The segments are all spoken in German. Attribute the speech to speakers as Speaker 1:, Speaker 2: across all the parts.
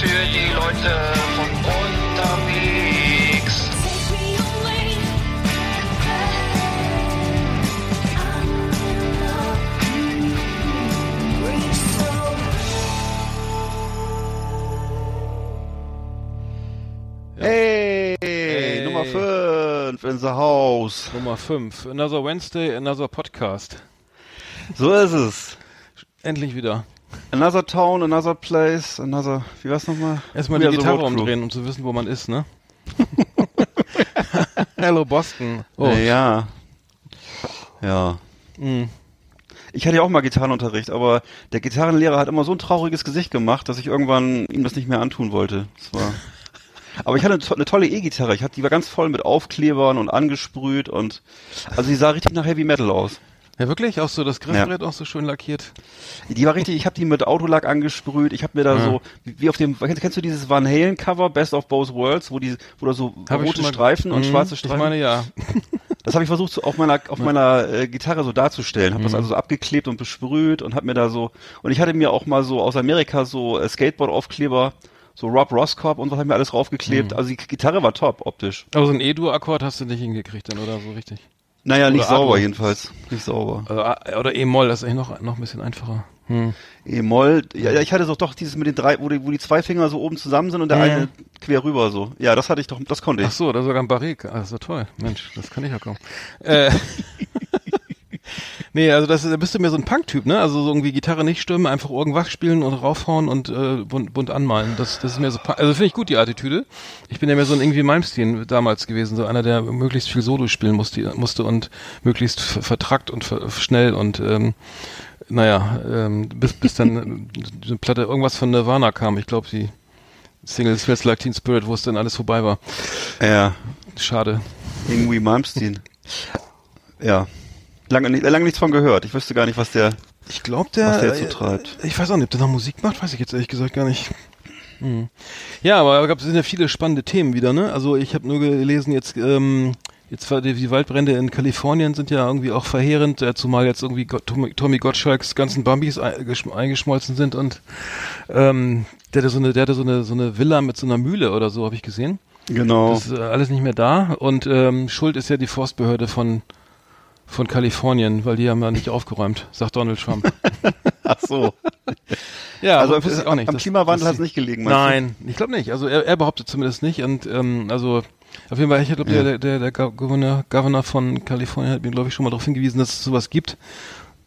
Speaker 1: für die Leute von unterwegs.
Speaker 2: Hey,
Speaker 3: Hey.
Speaker 2: Nummer 5 in the house.
Speaker 3: Nummer 5. Another Wednesday, another Podcast.
Speaker 2: So ist es.
Speaker 3: Endlich wieder.
Speaker 2: Another town, another place, another, wie war's nochmal?
Speaker 3: Erstmal die Gitarre umdrehen, um zu wissen, wo man ist, ne? Hello Boston. Oh,
Speaker 2: ja. Ja.
Speaker 3: mh.
Speaker 2: Ich hatte ja auch mal Gitarrenunterricht, aber der Gitarrenlehrer hat immer so ein trauriges Gesicht gemacht, dass ich irgendwann ihm das nicht mehr antun wollte. Das war aber ich hatte eine, to eine tolle E-Gitarre. Ich hatte, die war ganz voll mit Aufklebern und angesprüht und also die sah richtig nach Heavy Metal aus.
Speaker 3: Ja, wirklich? Auch so das Griffbrett auch so schön lackiert?
Speaker 2: Die war richtig, ich habe die mit Autolack angesprüht. Ich habe mir da
Speaker 3: Ja.
Speaker 2: so, wie auf dem, kennst, kennst du dieses Van Halen Cover, Best of Both Worlds, wo die, wo da so
Speaker 3: Hab
Speaker 2: rote Streifen und
Speaker 3: Mhm,
Speaker 2: schwarze Streifen.
Speaker 3: Ich meine, ja.
Speaker 2: das habe ich versucht, so auf meiner, auf meiner äh, Gitarre so darzustellen. Habe das
Speaker 3: Mhm.
Speaker 2: also so abgeklebt und besprüht und habe mir da so, und ich hatte mir auch mal so aus Amerika so äh, Skateboard-Aufkleber, so Rob Roscoe und was habe ich mir alles draufgeklebt.
Speaker 3: Mhm.
Speaker 2: Also die Gitarre war top, optisch.
Speaker 3: Aber so ein E-Dur-Akkord hast du nicht hingekriegt dann, oder so richtig?
Speaker 2: Naja, nicht sauber
Speaker 3: A-Dur.
Speaker 2: jedenfalls. Nicht sauber.
Speaker 3: A- oder E-Moll, das ist eigentlich noch, noch ein bisschen einfacher. Hm.
Speaker 2: E-Moll, ja, ja, ich hatte doch doch dieses mit den drei, wo die, wo die zwei Finger so oben zusammen sind und der
Speaker 3: Mhm.
Speaker 2: eine quer rüber so. Ja, das hatte ich doch, das konnte ich.
Speaker 3: Ach so, da sogar ein Barrik. Ah, das ist ja toll. Mensch, das kann ich ja kaum. Äh, nee, also das, da bist du mir so ein Punk-Typ, ne? Also so irgendwie Gitarre nicht stimmen, einfach irgendwas spielen und raufhauen und äh, bunt, bunt anmalen. Das, das ist mir so, also finde ich gut die Attitüde. Ich bin ja mehr so ein irgendwie Malmsteen damals gewesen, so einer, der möglichst viel Solo spielen musste, musste und möglichst ver- vertrackt und ver schnell und ähm, naja, ähm, bis, bis dann äh, eine Platte, irgendwas von Nirvana kam. Ich glaube, die Single Smells Like Teen Spirit, wo es dann alles vorbei war.
Speaker 2: Ja,
Speaker 3: Schade.
Speaker 2: irgendwie Malmsteen. ja. Lange, lange nichts von gehört. Ich wüsste gar nicht, was der,
Speaker 3: Ich glaube, der.
Speaker 2: was der jetzt so
Speaker 3: äh,
Speaker 2: treibt.
Speaker 3: Ich weiß auch nicht, ob der noch Musik macht, weiß ich jetzt ehrlich gesagt gar nicht. Hm. Ja, aber es sind ja viele spannende Themen wieder, ne? Also ich habe nur gelesen, jetzt, ähm, jetzt war die, Waldbrände in Kalifornien sind ja irgendwie auch verheerend, zumal jetzt irgendwie Tommy, Gottschalks ganzen Bambis eingeschm- eingeschmolzen sind und ähm, der hatte so eine, der hatte so eine, so eine Villa mit so einer Mühle oder so, habe ich gesehen.
Speaker 2: Genau.
Speaker 3: Das ist äh, alles nicht mehr da und ähm, Schuld ist ja die Forstbehörde von von Kalifornien, weil die haben ja nicht aufgeräumt, sagt Donald Trump.
Speaker 2: Ach so.
Speaker 3: Ja,
Speaker 2: also
Speaker 3: wusste ich auch nicht.
Speaker 2: am
Speaker 3: dass-
Speaker 2: Klimawandel hat es nicht gelegen,
Speaker 3: Nein, ich glaube nicht. Also er, er behauptet zumindest nicht. Und ähm, also auf jeden Fall, ich glaube,
Speaker 2: Ja.
Speaker 3: der, der, der Go- Governor, Governor von Kalifornien hat mir, glaube ich, schon mal darauf hingewiesen, dass es sowas gibt.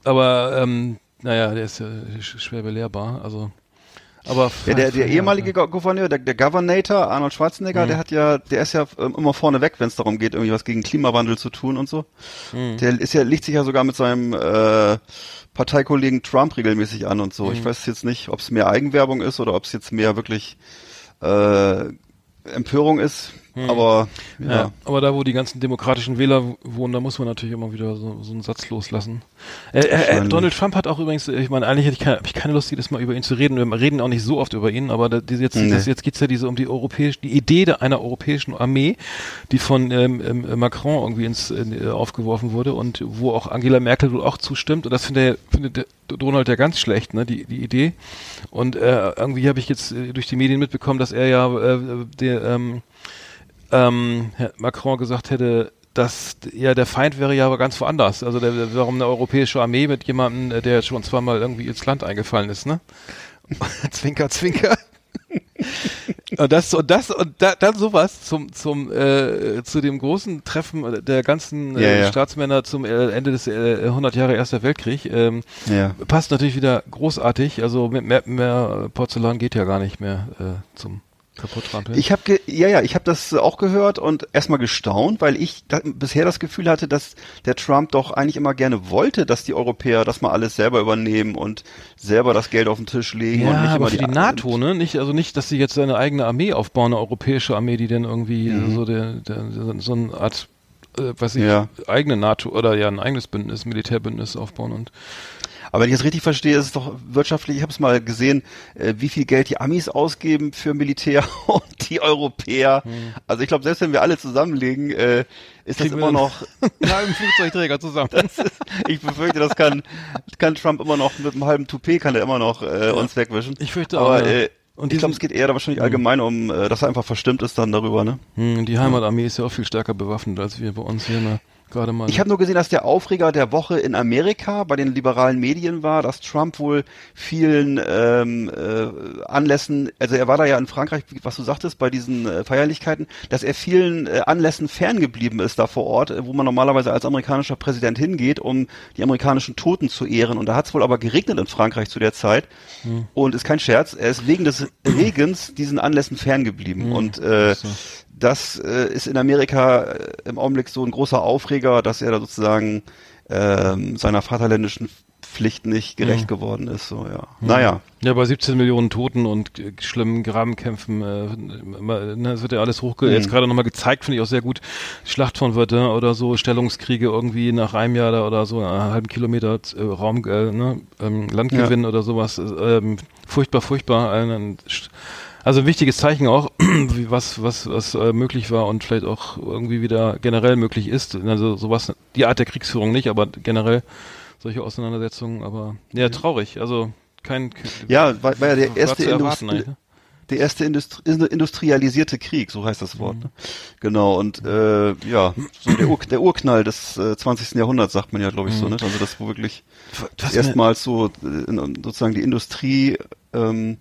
Speaker 3: Aber ähm, naja, der ist ja sch- schwer belehrbar. Also aber
Speaker 2: Ja, der, der
Speaker 3: ja,
Speaker 2: ehemalige Go- Gouverneur, der, der Governator, Arnold Schwarzenegger,
Speaker 3: Mhm.
Speaker 2: der hat ja, der ist ja ähm, immer vorne weg, wenn es darum geht, irgendwie was gegen Klimawandel zu tun und so.
Speaker 3: Mhm.
Speaker 2: Der ist ja, liegt sich ja sogar mit seinem äh, Parteikollegen Trump regelmäßig an und so.
Speaker 3: Mhm.
Speaker 2: Ich weiß jetzt nicht, ob es mehr Eigenwerbung ist oder ob es jetzt mehr wirklich äh, Empörung ist. Aber ja.
Speaker 3: Ja. aber da, wo die ganzen demokratischen Wähler wohnen, da muss man natürlich immer wieder so, so einen Satz loslassen. Äh, äh, äh. Donald Trump hat auch übrigens, äh, ich meine, eigentlich hätte ich keine, ich keine Lust, jedes Mal über ihn zu reden. Wir reden auch nicht so oft über ihn, aber da, jetzt,
Speaker 2: Nee.
Speaker 3: das, jetzt geht's ja diese um die europäische, die Idee einer europäischen Armee, die von ähm, ähm, Macron irgendwie ins in, äh, aufgeworfen wurde und wo auch Angela Merkel wohl auch zustimmt. Und das findet, findet Donald ja ganz schlecht, ne, die, die Idee. Und äh, irgendwie habe ich jetzt äh, durch die Medien mitbekommen, dass er ja äh, der ähm, ähm, Herr Macron gesagt hätte, dass ja der Feind wäre ja aber ganz woanders. Also der, der, warum eine europäische Armee mit jemandem, der schon zweimal irgendwie ins Land eingefallen ist, ne? zwinker, zwinker. und das und das und da, dann sowas zum zum äh, zu dem großen Treffen der ganzen äh,
Speaker 2: Ja, ja.
Speaker 3: Staatsmänner zum äh, Ende des äh, 100 Jahre Erster Weltkrieg ähm,
Speaker 2: ja.
Speaker 3: passt natürlich wieder großartig. Also mehr, mehr, mehr Porzellan geht ja gar nicht mehr äh, zum kaputttrampeln.
Speaker 2: Ich habe ja ja, ich habe das auch gehört und erstmal gestaunt, weil ich da, bisher das Gefühl hatte, dass der Trump doch eigentlich immer gerne wollte, dass die Europäer das mal alles selber übernehmen und selber das Geld auf den Tisch legen und
Speaker 3: Ja,
Speaker 2: nicht
Speaker 3: aber
Speaker 2: immer
Speaker 3: für die,
Speaker 2: die
Speaker 3: NATO, ne? Nicht, also nicht, dass sie jetzt seine eigene Armee aufbauen, eine europäische Armee, die dann irgendwie
Speaker 2: Mhm.
Speaker 3: so der, der, so eine Art, äh, weiß ich,
Speaker 2: Ja.
Speaker 3: eigene NATO oder ja ein eigenes Bündnis, Militärbündnis aufbauen und
Speaker 2: Aber wenn ich es richtig verstehe, ist es doch wirtschaftlich, ich habe es mal gesehen, äh, wie viel Geld die Amis ausgeben für Militär und die Europäer. Also ich glaube, selbst wenn wir alle zusammenlegen, äh, ist das
Speaker 3: Kriegen
Speaker 2: immer noch,
Speaker 3: einen halben Flugzeugträger zusammen.
Speaker 2: das ist, ich befürchte, das kann, kann Trump immer noch mit einem halben Toupet kann er immer noch äh, uns wegwischen.
Speaker 3: Ich fürchte auch,
Speaker 2: Aber
Speaker 3: ja.
Speaker 2: äh,
Speaker 3: Und
Speaker 2: ich glaube, es geht eher da wahrscheinlich allgemein um, äh, dass er einfach verstimmt ist dann darüber, ne?
Speaker 3: Hm, die Heimatarmee ist ja auch viel stärker bewaffnet als wir bei uns hier ne? Gerade mal.
Speaker 2: Ich habe nur gesehen, dass der Aufreger der Woche in Amerika bei den liberalen Medien war, dass Trump wohl vielen ähm, äh, Anlässen, also er war da ja in Frankreich, was du sagtest, bei diesen äh, Feierlichkeiten, dass er vielen äh, Anlässen ferngeblieben ist da vor Ort, äh, wo man normalerweise als amerikanischer Präsident hingeht, um die amerikanischen Toten zu ehren. Und da hat es wohl aber geregnet in Frankreich zu der Zeit. Und ist kein Scherz, er ist wegen des Regens diesen Anlässen ferngeblieben. Und äh,
Speaker 3: So.
Speaker 2: Das äh, ist in Amerika äh, im Augenblick so ein großer Aufreger, dass er da sozusagen ähm, seiner vaterländischen Pflicht nicht gerecht geworden ist. So ja. Naja.
Speaker 3: Ja, bei 17 Millionen Toten und äh, schlimmen Grabenkämpfen, äh, ne, es wird ja alles hochge...
Speaker 2: Mhm.
Speaker 3: Jetzt gerade nochmal gezeigt, finde ich auch sehr gut. Schlacht von Verdun oder so, Stellungskriege irgendwie nach einem Jahr da oder so, einen halben Kilometer äh, Raum, äh, ne, ähm, Landgewinn oder sowas. äh, Ähm, furchtbar, furchtbar. Ein, ein, also ein wichtiges Zeichen auch, wie was, was, was äh, möglich war und vielleicht auch irgendwie wieder generell möglich ist. Also sowas, die Art der Kriegsführung nicht, aber generell solche Auseinandersetzungen, aber ja, traurig. Also kein, kein
Speaker 2: Ja, war, war ja der erste,
Speaker 3: erwarten
Speaker 2: Industri
Speaker 3: ne?
Speaker 2: der erste Industri industrialisierte Krieg, so heißt das Wort. Ne? Genau, und äh, ja, so der, Ur der Urknall des äh, 20. Jahrhunderts, sagt man ja, glaube ich, so, ne? Also das wo wirklich erstmals so äh, sozusagen die Industrie ähm,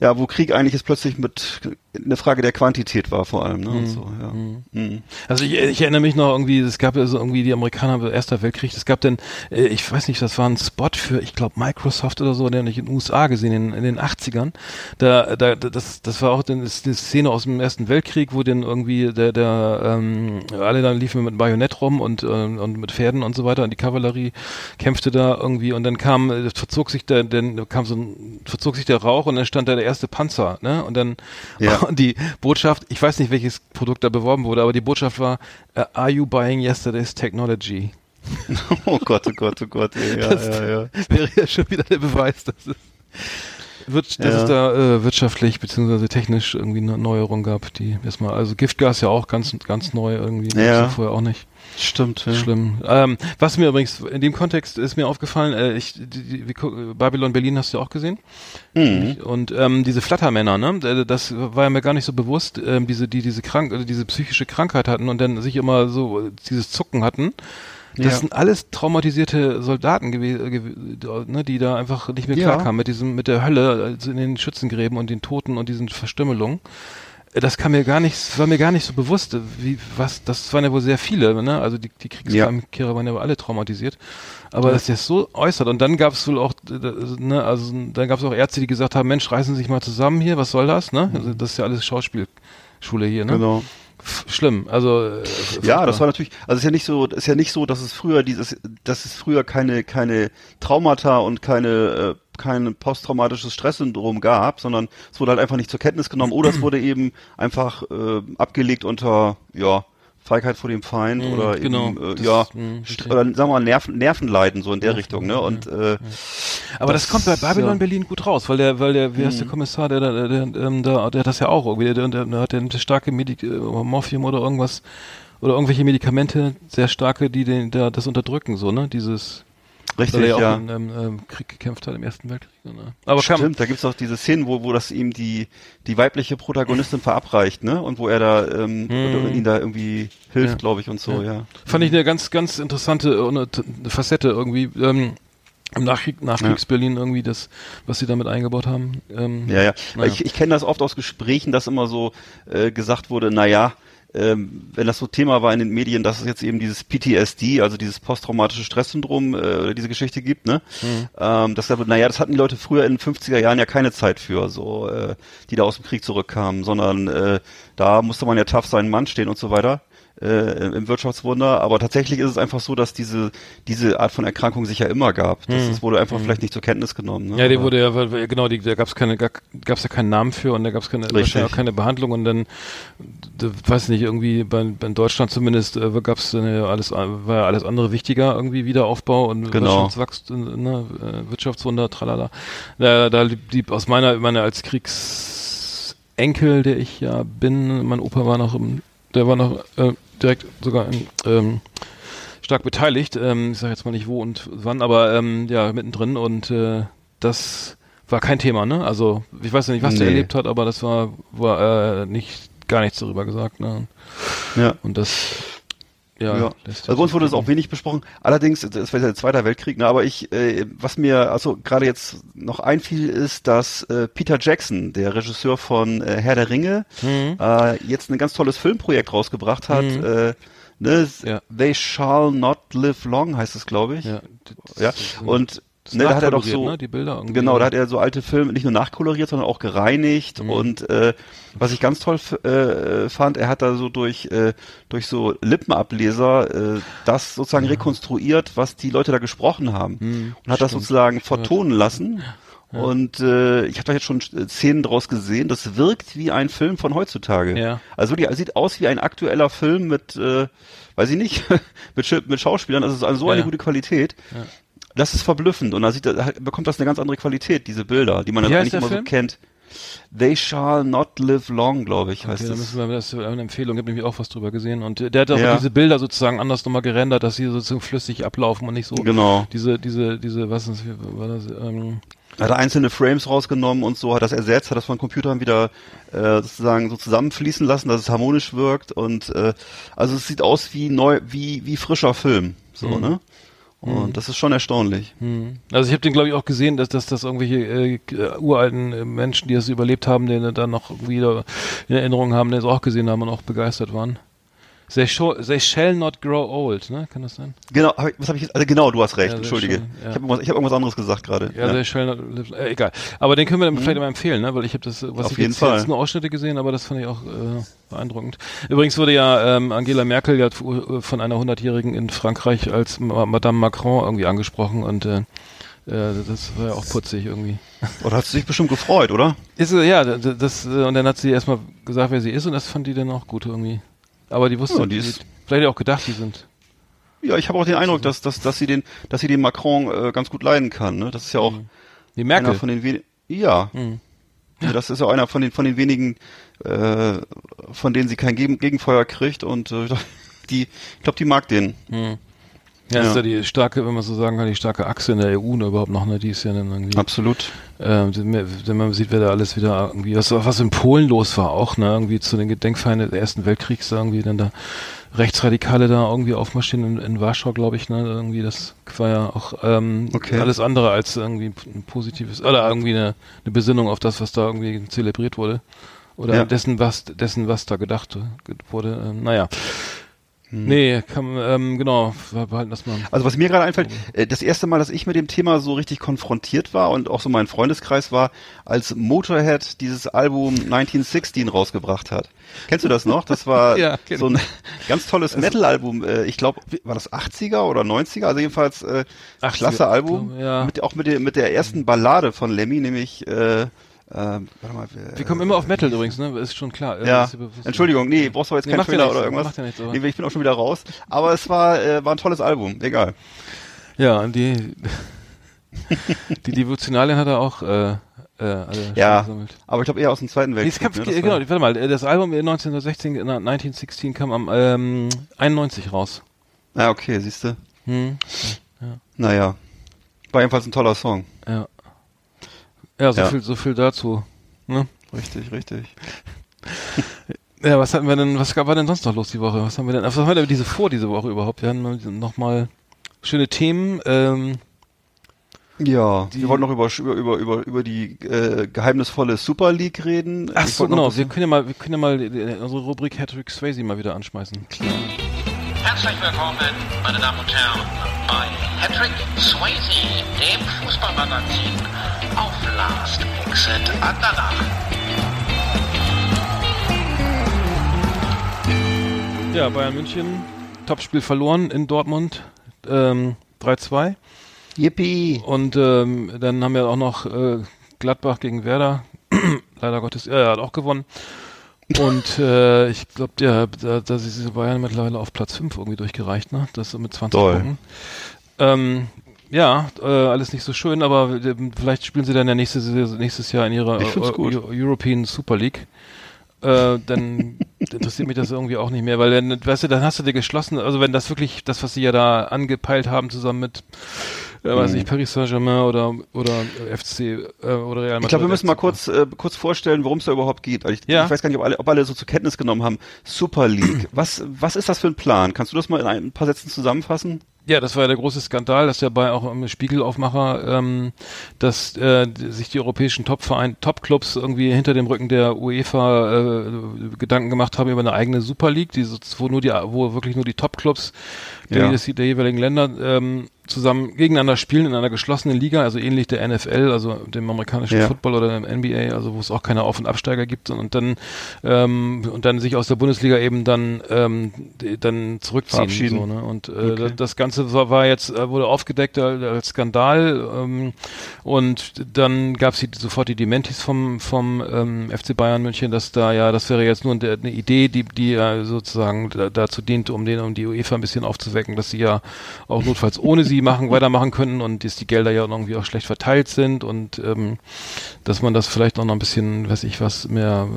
Speaker 2: ja, wo Krieg eigentlich jetzt plötzlich mit eine Frage der Quantität war vor allem, ne? Und so, ja. Mhm.
Speaker 3: Also ich, ich erinnere mich noch irgendwie, es gab ja so irgendwie die Amerikaner, Erster Weltkrieg, es gab dann, äh, ich weiß nicht, das war ein Spot für, ich glaube, Microsoft oder so, den habe ich in den USA gesehen, in, in den 80ern. Da, da, das, das war auch die Szene aus dem Ersten Weltkrieg, wo dann irgendwie der, der, ähm, alle dann liefen mit Bajonett rum und, ähm, und mit Pferden und so weiter und die Kavallerie kämpfte da irgendwie und dann kam, äh, verzog sich der, dann kam so ein, verzog sich der Rauch und dann stand da der erste Panzer, ne? Und dann
Speaker 2: Ja.
Speaker 3: und die Botschaft, ich weiß nicht, welches Produkt da beworben wurde, aber die Botschaft war, äh, are you buying yesterday's technology?
Speaker 2: Oh Gott, oh Gott, oh Gott, ja,
Speaker 3: Das
Speaker 2: ja, ja.
Speaker 3: wäre ja schon wieder der Beweis, dass es, wird, dass
Speaker 2: Ja.
Speaker 3: es da äh, wirtschaftlich beziehungsweise technisch irgendwie eine Neuerung gab, die erstmal, also Giftgas ja auch ganz, ganz neu irgendwie,
Speaker 2: Ja.
Speaker 3: vorher auch nicht.
Speaker 2: Stimmt, ja.
Speaker 3: Schlimm. Ähm, was mir übrigens in dem Kontext ist mir aufgefallen, äh, ich, die, die, Babylon Berlin hast du ja auch gesehen.
Speaker 2: Mhm.
Speaker 3: Und ähm, diese Flattermänner, ne, äh, das war ja mir gar nicht so bewusst, ähm, diese, die diese krank, also diese psychische Krankheit hatten und dann sich immer so äh, dieses Zucken hatten. Das
Speaker 2: Ja.
Speaker 3: sind alles traumatisierte Soldaten gewesen, ne, die da einfach nicht mehr
Speaker 2: Ja.
Speaker 3: klarkamen mit diesem, mit der Hölle also in den Schützengräben und den Toten und diesen Verstümmelungen. Das kam mir gar nicht, war mir gar nicht so bewusst, wie, was, das waren ja wohl sehr viele, ne, also die, die Kriegskehrer waren ja wohl alle traumatisiert. Aber dass das so äußert. Und dann gab es wohl auch, ne, also dann gab es auch Ärzte, die gesagt haben, Mensch, reißen Sie sich mal zusammen hier, was soll das, ne? Also, das ist ja alles Schauspielschule hier, ne?
Speaker 2: Genau.
Speaker 3: Schlimm. Also äh,
Speaker 2: Ja, das war natürlich, also es ist ja nicht so, ist ja nicht so, dass es früher dieses, dass es früher keine, keine Traumata und keine, äh, kein posttraumatisches Stresssyndrom gab, sondern es wurde halt einfach nicht zur Kenntnis genommen oder es wurde eben einfach äh, abgelegt unter, ja, Feigheit vor dem Feind
Speaker 3: Mhm,
Speaker 2: oder
Speaker 3: genau,
Speaker 2: eben, äh,
Speaker 3: das-
Speaker 2: ja,
Speaker 3: mhm, verstehe.
Speaker 2: oder sagen wir mal Nerven, Nervenleiden so in der Richtung, ne? Und äh,
Speaker 3: Aber das,
Speaker 2: Das-
Speaker 3: kommt bei Babylon
Speaker 2: ja. Mhm.
Speaker 3: Berlin gut raus, weil der, weil der, wie heißt der Kommissar, der, der, der, der, ähm, der, der hat das ja auch irgendwie, der, der, der hat ja eine starke Medik äh, Morphium oder irgendwas oder irgendwelche Medikamente, sehr starke, die den, da das unterdrücken, so, ne? Dieses,
Speaker 2: richtig,
Speaker 3: weil er ja
Speaker 2: ja.
Speaker 3: auch im ähm, ähm, Krieg gekämpft hat, im Ersten Weltkrieg. Ne? Aber kam,
Speaker 2: Stimmt, da gibt's auch diese Szenen, wo, wo das ihm die, die weibliche Protagonistin verabreicht, ne? Und wo er da ähm,
Speaker 3: Mhm.
Speaker 2: ihn da irgendwie hilft,
Speaker 3: Ja.
Speaker 2: glaube ich, und so, ja.
Speaker 3: Fand ich eine ganz, ganz interessante äh, eine, eine Facette irgendwie. Ähm, im Nachkrieg, Nachkriegs-Berlin irgendwie das, was sie damit eingebaut haben. Ähm,
Speaker 2: Ja, ja.
Speaker 3: Naja.
Speaker 2: Ich, ich kenne das oft aus Gesprächen, dass immer so äh, gesagt wurde, na ja, ähm, wenn das so Thema war in den Medien, dass es jetzt eben dieses PTSD, also dieses posttraumatische Stresssyndrom, äh, diese Geschichte gibt, ne?
Speaker 3: Mhm.
Speaker 2: Ähm, das, naja, das hatten die Leute früher in den 50er Jahren ja keine Zeit für, so, äh, die da aus dem Krieg zurückkamen, sondern äh, da musste man ja tough seinen Mann stehen und so weiter äh, im Wirtschaftswunder, aber tatsächlich ist es einfach so, dass diese diese Art von Erkrankung sich ja immer gab. Das,
Speaker 3: Mhm.
Speaker 2: das wurde einfach vielleicht nicht zur Kenntnis genommen. Ne?
Speaker 3: Ja, die wurde ja, genau, die, da gab's keine, gar- gab's ja keinen Namen für und da gab's keine, wahrscheinlich auch keine Behandlung und dann, d- weiß nicht, irgendwie bei, bei in Deutschland zumindest äh, gab's dann ja alles, war ja alles andere wichtiger, irgendwie Wiederaufbau und
Speaker 2: Genau.
Speaker 3: Wirtschaftswachstum, ne, äh, Wirtschaftswunder, tralala. Da, da blieb aus meiner, meiner als Kriegsenkel, der ich ja bin, mein Opa war noch im, der war noch äh, direkt sogar in, ähm, stark beteiligt. Ähm, ich sage jetzt mal nicht wo und wann, aber ähm, ja, mittendrin und äh, das war kein Thema, ne? Also ich weiß ja nicht, was der
Speaker 2: Nee.
Speaker 3: erlebt hat, aber das war war äh, nicht gar nichts darüber gesagt, ne?
Speaker 2: Ja.
Speaker 3: Und das ja,
Speaker 2: Ja, also bei uns wurde das
Speaker 3: sich-
Speaker 2: auch wenig besprochen. Allerdings, das war ja der Zweite Weltkrieg, ne, aber ich, äh, was mir also gerade jetzt noch einfiel, ist, dass äh, Peter Jackson, der Regisseur von äh, Herr der Ringe,
Speaker 3: Mhm.
Speaker 2: äh, jetzt ein ganz tolles Filmprojekt rausgebracht hat.
Speaker 3: Mhm.
Speaker 2: Äh, ne,
Speaker 3: Ja.
Speaker 2: They Shall Not Live Long heißt es, glaube ich.
Speaker 3: ja,
Speaker 2: Ja. Und ne, da hat er doch so,
Speaker 3: ne, die Bilder irgendwie.
Speaker 2: Genau, da hat er so alte Filme nicht nur nachkoloriert, sondern auch gereinigt.
Speaker 3: Mhm.
Speaker 2: Und äh, was ich ganz toll äh, fand, er hat da so durch äh, durch so Lippenableser äh, das sozusagen rekonstruiert, was die Leute da gesprochen haben
Speaker 3: Mhm,
Speaker 2: und hat das
Speaker 3: stimmt.
Speaker 2: sozusagen vertonen lassen. Und äh, ich habe da jetzt schon äh, Szenen draus gesehen. Das wirkt wie ein Film von heutzutage.
Speaker 3: Ja.
Speaker 2: Also wirklich, sieht aus wie ein aktueller Film mit, äh, weiß ich nicht, mit, mit Schauspielern. Also also so eine
Speaker 3: Ja.
Speaker 2: gute Qualität. Das ist verblüffend und da sieht, da bekommt das eine ganz andere Qualität, diese Bilder, die man
Speaker 3: Wie
Speaker 2: dann eigentlich immer
Speaker 3: Film?
Speaker 2: so kennt. They shall not live long, glaube ich, heißt
Speaker 3: Okay, da
Speaker 2: es.
Speaker 3: müssen wir, das ist eine Empfehlung, ich habe nämlich auch was drüber gesehen. Und äh, der hat auch
Speaker 2: Ja.
Speaker 3: diese Bilder sozusagen anders nochmal gerendert, dass sie sozusagen flüssig ablaufen und nicht so
Speaker 2: Genau.
Speaker 3: diese, diese, diese, was ist, war das, ähm,
Speaker 2: Hat er einzelne Frames rausgenommen und so, hat das ersetzt, hat das von Computern wieder äh, sozusagen so zusammenfließen lassen, dass es harmonisch wirkt und äh, also es sieht aus wie neu, wie wie frischer Film, so
Speaker 3: Mhm.
Speaker 2: ne? Und das ist schon erstaunlich.
Speaker 3: hm. Also ich habe den glaube ich auch gesehen, dass, dass das irgendwelche äh, äh, uralten äh, Menschen, die das überlebt haben, den dann noch wieder in Erinnerung haben, die das auch gesehen haben und auch begeistert waren. They, shall, they shall not grow old, ne? Kann das sein?
Speaker 2: Genau, hab ich, was habe ich jetzt? Also genau, du hast recht,
Speaker 3: Ja,
Speaker 2: entschuldige.
Speaker 3: schön, ja.
Speaker 2: Ich habe irgendwas, hab irgendwas anderes gesagt gerade.
Speaker 3: Ja, they shall not live, äh, egal. Aber den können wir dann vielleicht mal empfehlen, ne? Weil ich habe das, was
Speaker 2: Mhm. Auf
Speaker 3: ich
Speaker 2: jeden
Speaker 3: jetzt,
Speaker 2: Fall.
Speaker 3: jetzt nur Ausschnitte gesehen, aber das fand ich auch äh, beeindruckend. Übrigens wurde ja ähm, Angela Merkel ja äh, von einer hundertjährigen in Frankreich als Ma Madame Macron irgendwie angesprochen und äh, äh, das war ja auch putzig irgendwie.
Speaker 2: Oder hast du dich bestimmt gefreut, oder?
Speaker 3: Ist sie- ja, das äh, und dann hat sie erstmal gesagt, wer sie ist und das fand die dann auch gut irgendwie. Aber die wusste,
Speaker 2: Ja, die ist-
Speaker 3: vielleicht auch gedacht, die sind.
Speaker 2: Ja, ich habe auch den Eindruck, dass, dass, dass sie den, dass sie den Macron äh, ganz gut leiden kann. Ne? Das ist ja auch
Speaker 3: Die
Speaker 2: einer
Speaker 3: Merkel.
Speaker 2: von den wenigen. Ja.
Speaker 3: Mhm.
Speaker 2: ja. Das ist ja einer von den von den wenigen, äh, von denen sie kein Gegen Gegenfeuer kriegt und äh, die, ich glaube, die mag den.
Speaker 3: Hm. Ja,
Speaker 2: Ja.
Speaker 3: ist ja die starke, wenn man so sagen kann, die starke Achse in der EU ne, überhaupt noch, ne? Die ist ja dann irgendwie.
Speaker 2: Absolut.
Speaker 3: Ähm, wenn man sieht, wer da alles wieder irgendwie, was, was in Polen los war auch, ne, irgendwie zu den Gedenkfeinden des Ersten Weltkriegs, irgendwie dann da Rechtsradikale da irgendwie aufmarschieren in, in Warschau, glaube ich, ne, irgendwie, das war ja auch ähm,
Speaker 2: Okay.
Speaker 3: alles andere als irgendwie ein positives, oder irgendwie eine, eine Besinnung auf das, was da irgendwie zelebriert wurde. Oder
Speaker 2: Ja.
Speaker 3: dessen, was, dessen, was da gedacht wurde. Ähm, naja.
Speaker 2: Hm.
Speaker 3: Nee, kann, ähm, genau, wir behalten das mal.
Speaker 2: Also was mir gerade einfällt, äh, das erste Mal, dass ich mit dem Thema so richtig konfrontiert war und auch so mein Freundeskreis war, als Motorhead dieses Album 1916 rausgebracht hat. Kennst du das noch? Das war
Speaker 3: Ja,
Speaker 2: so ein ganz tolles Metal-Album. Äh, Ich glaube, war das 80er oder 90er? Also jedenfalls äh,
Speaker 3: 80er,
Speaker 2: klasse Album.
Speaker 3: glaub, ja.
Speaker 2: Mit, auch mit der, mit der ersten Ballade von Lemmy, nämlich äh, äh, warte mal,
Speaker 3: Wir kommen immer auf Metal übrigens, ne? Ist schon klar.
Speaker 2: Ja. Entschuldigung, nee, brauchst du jetzt
Speaker 3: Nee,
Speaker 2: keinen
Speaker 3: ja
Speaker 2: Trailer oder irgendwas?
Speaker 3: macht ja nichts, aber-
Speaker 2: nee, ich bin auch schon wieder raus. Aber es war, äh, war ein tolles Album, egal.
Speaker 3: Ja, und die, die Devotionalien hat er auch, äh, äh,
Speaker 2: Ja, aber ich glaube eher aus dem Zweiten
Speaker 3: Nee,
Speaker 2: Weltkrieg.
Speaker 3: kam,
Speaker 2: ne?
Speaker 3: Genau,
Speaker 2: war-
Speaker 3: warte mal, das Album 1916, äh, 1916 kam am ähm, 91 raus.
Speaker 2: Ah, okay, siehst du.
Speaker 3: Hm,
Speaker 2: Naja. War jedenfalls ein toller Song.
Speaker 3: ja. Ja, so
Speaker 2: Ja.
Speaker 3: viel, so viel dazu. Ne?
Speaker 2: Richtig, richtig.
Speaker 3: Ja, was hatten wir denn, was war denn sonst noch los die Woche? Was haben wir denn, was haben wir denn diese vor diese Woche überhaupt? Wir hatten noch mal schöne Themen, ähm,
Speaker 2: Ja,
Speaker 3: Die-
Speaker 2: wir wollten noch über, über, über, über, über die äh, geheimnisvolle Super League reden.
Speaker 3: ach so, genau, wir können ja mal, wir können ja mal äh, unsere Rubrik Patrick Swayze mal wieder anschmeißen.
Speaker 1: Herzlich willkommen, meine Damen und Herren, bei Patrick Swayze, dem Fußballmagazin auf Last Exit Andernach.
Speaker 3: Ja, Bayern München, Topspiel verloren in Dortmund, ähm, 3-2.
Speaker 2: Yippie!
Speaker 3: Und ähm, dann haben wir auch noch äh, Gladbach gegen Werder. Leider Gottes, ja, er hat auch gewonnen. Und äh, ich glaube, ja, da, da ist diese Bayern mittlerweile auf Platz 5 irgendwie durchgereicht, ne? Das so mit 20
Speaker 2: Toll.
Speaker 3: Punkten. Ähm, ja, äh, alles nicht so schön, aber äh, vielleicht spielen sie dann ja nächstes, nächstes Jahr in ihrer äh, European Super League. Äh, dann interessiert mich das irgendwie auch nicht mehr, weil dann, weißt du, dann hast du dir geschlossen, also wenn das wirklich, das, was sie ja da angepeilt haben, zusammen mit äh, weiß ich, Paris Saint-Germain oder, oder FC äh, oder Real Madrid.
Speaker 2: Ich glaube, wir müssen mal kurz, äh, kurz vorstellen, worum es da überhaupt geht. Ich,
Speaker 3: Ja.
Speaker 2: ich weiß gar nicht, ob alle, ob alle so zur Kenntnis genommen haben. Super League. Was, was ist das für ein Plan? Kannst du das mal in ein paar Sätzen zusammenfassen?
Speaker 3: Ja, das war ja der große Skandal, dass ja bei auch im Spiegelaufmacher, ähm, dass äh, sich die europäischen Topvereine, Topclubs irgendwie hinter dem Rücken der UEFA äh, Gedanken gemacht haben über eine eigene Super League, die, wo nur die, wo wirklich nur die Topclubs der,
Speaker 2: Ja.
Speaker 3: des- der jeweiligen Länder ähm, zusammen gegeneinander spielen in einer geschlossenen Liga, also ähnlich der NFL, also dem amerikanischen
Speaker 2: Ja.
Speaker 3: Football oder dem NBA, also wo es auch keine Auf- und Absteiger gibt und dann ähm, und dann sich aus der Bundesliga eben dann ähm, dann zurückziehen so, ne? und äh,
Speaker 2: Okay.
Speaker 3: das Ganze war, war jetzt äh, wurde aufgedeckt als, Skandal ähm, und dann gab es sofort die Dementis vom vom ähm, FC Bayern München, dass da ja das wäre jetzt nur eine, Idee, die die ja sozusagen da, dazu dient, um den um die UEFA ein bisschen aufzuwecken, dass sie ja auch notfalls ohne sie machen weitermachen könnten und dass die Gelder ja irgendwie auch schlecht verteilt sind und ähm, dass man das vielleicht auch noch ein bisschen, weiß ich was, mehr,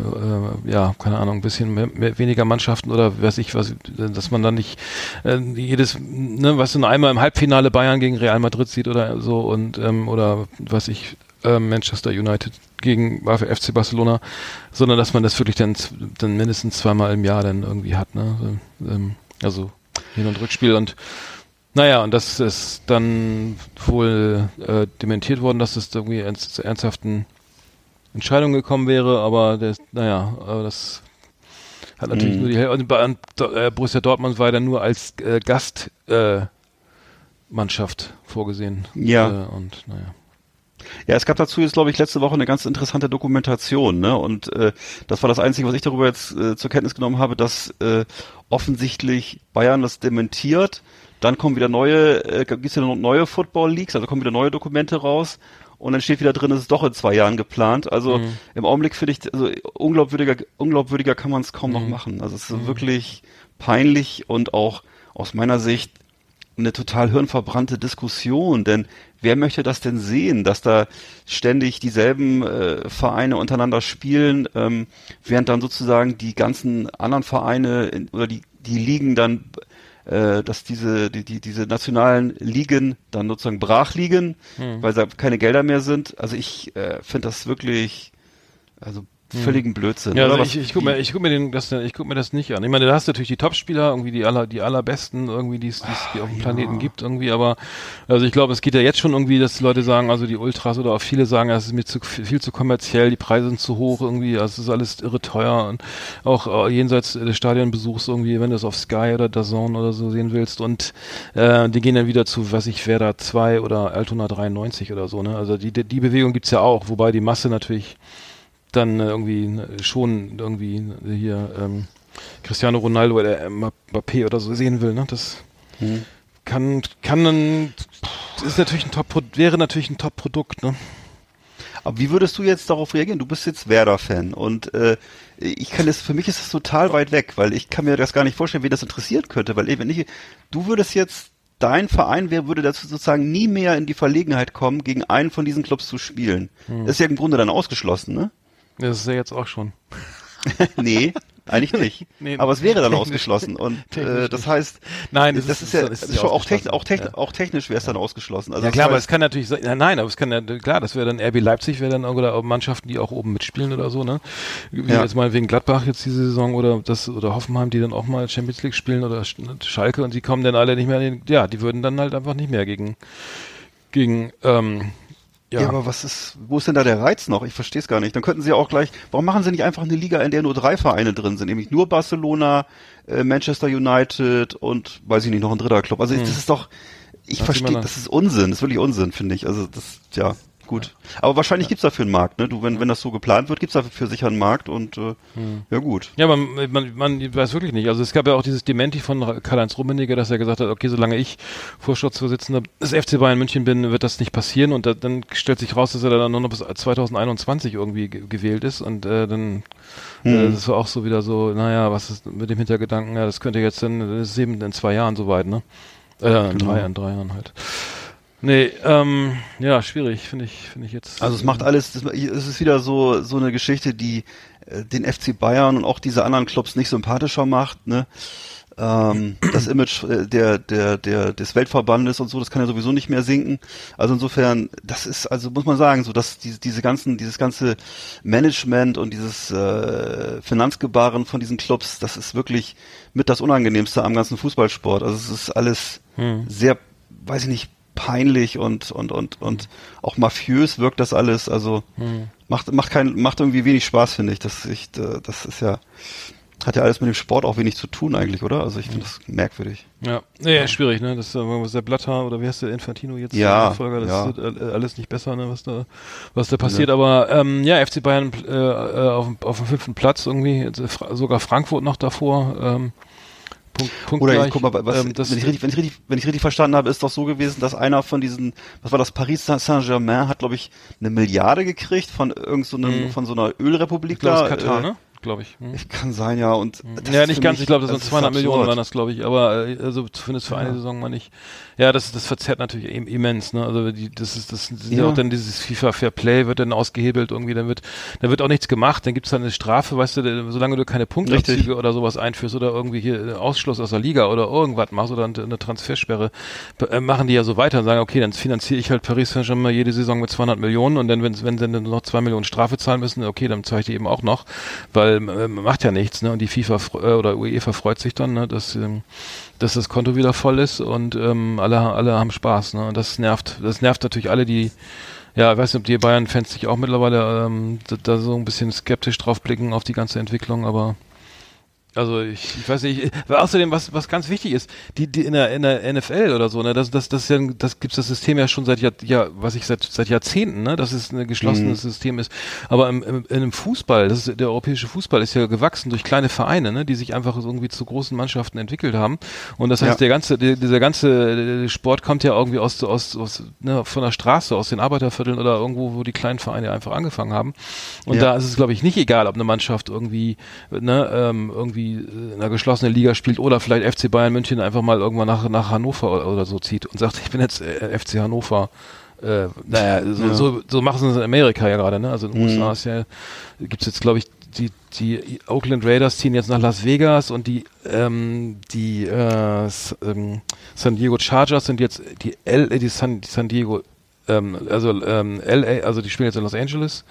Speaker 3: äh, ja, keine Ahnung, ein bisschen mehr, mehr, weniger Mannschaften oder weiß ich was, dass man dann nicht äh, jedes, ne, was nur einmal im Halbfinale Bayern gegen Real Madrid sieht oder so und ähm, oder was ich äh, Manchester United gegen FC Barcelona, sondern dass man das wirklich dann, dann mindestens zweimal im Jahr dann irgendwie hat, ne? Ähm, also Hin- und Rückspiel und naja, und das ist dann wohl äh, dementiert worden, dass es irgendwie ernst, zu ernsthaften Entscheidungen gekommen wäre, aber das, naja, aber das hat natürlich
Speaker 2: Mhm.
Speaker 3: nur die Hälfte. Und bei- äh, Borussia Dortmund war dann nur als äh, Gast äh, vorgesehen.
Speaker 2: Ja.
Speaker 3: Äh, und naja.
Speaker 2: Ja, es gab dazu jetzt, glaube ich, letzte Woche eine ganz interessante Dokumentation, ne? Und äh, das war das Einzige, was ich darüber jetzt äh, zur Kenntnis genommen habe, dass äh, offensichtlich Bayern das dementiert. Dann kommen wieder neue, äh, gibt's wieder neue Football Leagues, also kommen wieder neue Dokumente raus. Und dann steht wieder drin, es ist doch in zwei Jahren geplant. Also
Speaker 3: Mhm.
Speaker 2: im Augenblick finde ich, also unglaubwürdiger, unglaubwürdiger kann man es kaum noch
Speaker 3: Mhm.
Speaker 2: machen. Also es ist wirklich peinlich und auch aus meiner Sicht eine total hirnverbrannte Diskussion, denn wer möchte das denn sehen, dass da ständig dieselben äh, Vereine untereinander spielen, ähm, während dann sozusagen die ganzen anderen Vereine in, oder die die Ligen dann äh, dass diese die, die diese nationalen Ligen dann sozusagen brach liegen, weil da keine Gelder mehr sind. Also ich äh, finde das wirklich also völligen Blödsinn.
Speaker 3: Ja, also ich, ich guck mir, ich guck mir den, das, ich guck mir das nicht an. Ich meine, da hast du natürlich die Topspieler, irgendwie die aller, die allerbesten, irgendwie, die es, die auf dem Planeten gibt, irgendwie, aber, also ich glaube, es geht ja jetzt schon irgendwie, dass die Leute sagen, also die Ultras oder auch viele sagen, das ist mir zu, viel zu kommerziell, die Preise sind zu hoch irgendwie, also es ist alles irre teuer und auch äh, jenseits des Stadionbesuchs irgendwie, wenn du es auf Sky oder DAZN oder so sehen willst und, äh, die gehen dann wieder zu, was ich, Werder 2 oder Altona 93 oder so, ne, also die, die Bewegung gibt's ja auch, wobei die Masse natürlich dann äh, irgendwie schon irgendwie äh, hier ähm, Cristiano Ronaldo oder Mbappé oder so sehen will, ne? Das
Speaker 2: Hm.
Speaker 3: kann kann dann ist natürlich ein Top wäre natürlich ein Top Produkt, ne?
Speaker 2: Aber wie würdest du jetzt darauf reagieren? Du bist jetzt Werder-Fan und äh, ich kann das, für mich ist das total weit weg, weil ich kann mir das gar nicht vorstellen, wie das interessiert könnte, weil wenn ich, du würdest jetzt, dein Verein wäre, würde dazu sozusagen nie mehr in die Verlegenheit kommen, gegen einen von diesen Clubs zu spielen.
Speaker 3: Hm.
Speaker 2: Das ist ja im Grunde dann ausgeschlossen, ne?
Speaker 3: Das ist ja jetzt auch schon.
Speaker 2: nee, eigentlich nicht.
Speaker 3: Nee,
Speaker 2: Aber es wäre dann ausgeschlossen und äh, das heißt,
Speaker 3: Nein,
Speaker 2: das,
Speaker 3: das
Speaker 2: ist,
Speaker 3: ist-
Speaker 2: ja
Speaker 3: ist
Speaker 2: schon auch, techn auch, techn
Speaker 3: Ja.
Speaker 2: auch technisch wäre es dann ausgeschlossen. Also
Speaker 3: ja klar, aber
Speaker 2: heißt-
Speaker 3: es kann natürlich sein, nein, aber es kann ja, klar, das wäre dann RB Leipzig, wäre dann oder Mannschaften, die auch oben mitspielen oder so, ne? Wie
Speaker 2: Ja.
Speaker 3: jetzt mal wegen Gladbach jetzt diese Saison oder das, oder Hoffenheim, die dann auch mal Champions League spielen oder Sch- Schalke und die kommen dann alle nicht mehr in den, ja, die würden dann halt einfach nicht mehr gegen, gegen, ähm, ja,
Speaker 2: Ja. aber was ist, wo ist denn da der Reiz noch? Ich verstehe es gar nicht. Dann könnten sie ja auch gleich, warum machen sie nicht einfach eine Liga, in der nur drei Vereine drin sind? Nämlich nur Barcelona, äh, Manchester United und, weiß ich nicht, noch ein dritter Club. Also das ist doch, ich
Speaker 3: Hm.
Speaker 2: Verstehe, das ist Unsinn, das ist wirklich Unsinn, finde ich. Also das, ja, gut. Aber wahrscheinlich gibt's dafür einen Markt, ne? Du, wenn, wenn das so geplant wird, gibt's dafür sicher einen Markt und äh,
Speaker 3: Hm.
Speaker 2: ja gut.
Speaker 3: Ja, man, man, man weiß wirklich nicht. Also es gab ja auch dieses Dementi von Karl-Heinz Rummenigge, dass er gesagt hat, okay, solange ich Vorstandsvorsitzender des FC Bayern München bin, wird das nicht passieren. Und da, dann stellt sich raus, dass er dann nur noch bis 2021 irgendwie ge gewählt ist. Und äh, dann äh,
Speaker 2: Hm.
Speaker 3: das war auch so wieder so, naja, was ist mit dem Hintergedanken, ja, das könnte jetzt dann, das ist eben in zwei Jahren soweit, ne? Äh, in
Speaker 2: Genau.
Speaker 3: drei, in drei Jahren halt. Nee, ähm, ja, schwierig, finde ich, finde ich jetzt.
Speaker 2: Also es macht alles, es ist wieder so so eine Geschichte, die äh, den FC Bayern und auch diese anderen Clubs nicht sympathischer macht. Ne? Ähm, das Image äh, der, der, der, des Weltverbandes und so, das kann ja sowieso nicht mehr sinken. Also insofern, das ist, also muss man sagen, so dass diese, diese ganzen, dieses ganze Management und dieses äh, Finanzgebaren von diesen Clubs, das ist wirklich mit das Unangenehmste am ganzen Fußballsport. Also es ist alles hm. sehr, weiß ich nicht, peinlich und und und und auch mafiös wirkt das alles. Also hm. macht macht kein macht irgendwie wenig Spaß finde ich. Das ich äh, das ist ja hat ja alles mit dem Sport auch wenig zu tun eigentlich, oder? Also ich finde das merkwürdig.
Speaker 3: Ja, ja, ja, schwierig, ne? Das ist äh, der Blatter oder wie heißt der Infantino jetzt?
Speaker 2: Ja,
Speaker 3: Folger, das
Speaker 2: ja.
Speaker 3: wird alles nicht besser, ne? Was da, was da passiert. Ja. Aber ähm, ja, FC Bayern äh, äh auf, auf dem fünften Platz irgendwie, sogar Frankfurt noch davor. Ähm,
Speaker 2: Punkt, Punkt Oder ich guck mal, was, ähm, wenn, ich richtig, wenn, ich richtig, wenn ich richtig verstanden habe, ist doch so gewesen, dass einer von diesen, was war das, Paris Saint-Germain hat, glaube ich, eine Milliarde gekriegt von irgend so einem, mhm. von so einer Ölrepublik
Speaker 3: da. Katar, äh, ne? glaube ich.
Speaker 2: Hm. Ich kann sein, ja. Und
Speaker 3: hm. ja, nicht ganz. Mich, ich glaube, das, das sind 200 Millionen waren das, glaube ich. Aber äh, also zumindest für ja. eine Saison mal nicht. Ja, das, das verzerrt natürlich im, immens. Ne? Also die, das ist, das sind ja. auch dann dieses FIFA Fair Play wird dann ausgehebelt irgendwie. Dann wird, dann wird auch nichts gemacht. Dann gibt's dann eine Strafe, weißt du, solange du keine Punktabzüge oder sowas einführst oder irgendwie hier Ausschluss aus der Liga oder irgendwas machst oder eine Transfersperre, äh, machen die ja so weiter und sagen, okay, dann finanziere ich halt Paris Saint-Germain jede Saison mit 200 Millionen und dann, wenn, wenn sie dann noch zwei Millionen Strafe zahlen müssen, okay, dann zahle ich die eben auch noch, weil äh, macht ja nichts, ne? Und die FIFA äh, oder UEFA freut sich dann, ne, dass, ähm, dass das Konto wieder voll ist und ähm, alle, alle haben Spaß, ne? Das nervt, das nervt natürlich alle, die ja, ich weiß nicht, ob die Bayern-Fans sich auch mittlerweile ähm, da, da so ein bisschen skeptisch drauf blicken auf die ganze Entwicklung, aber also ich, ich weiß nicht, außerdem was was ganz wichtig ist, die, die in der in der NFL oder so, ne, das das das ja das gibt's das System ja schon seit Jahr, ja, was ich seit seit Jahrzehnten, ne, dass es ein geschlossenes mhm. System ist, aber im, im, in einem Fußball, das ist der europäische Fußball ist ja gewachsen durch kleine Vereine, ne, die sich einfach irgendwie zu großen Mannschaften entwickelt haben und das heißt, ja. der ganze der, dieser ganze Sport kommt ja irgendwie aus aus, aus ne, von der Straße, aus den Arbeitervierteln oder irgendwo, wo die kleinen Vereine einfach angefangen haben und ja. da ist es glaube ich nicht egal, ob eine Mannschaft irgendwie ne, ähm, irgendwie irgendwie in einer geschlossenen Liga spielt oder vielleicht FC Bayern München einfach mal irgendwann nach, nach Hannover oder, so zieht und sagt, ich bin jetzt äh, FC Hannover. Äh, naja, so, ja. so, so machen sie es in Amerika ja gerade, ne? Also in den mhm. USA ist ja, gibt's jetzt, glaube ich, die, die Oakland Raiders ziehen jetzt nach Las Vegas und die, ähm, die äh, ähm, San Diego Chargers sind jetzt die L, die San, die San Diego, ähm, also ähm, LA, also die spielen jetzt in Los Angeles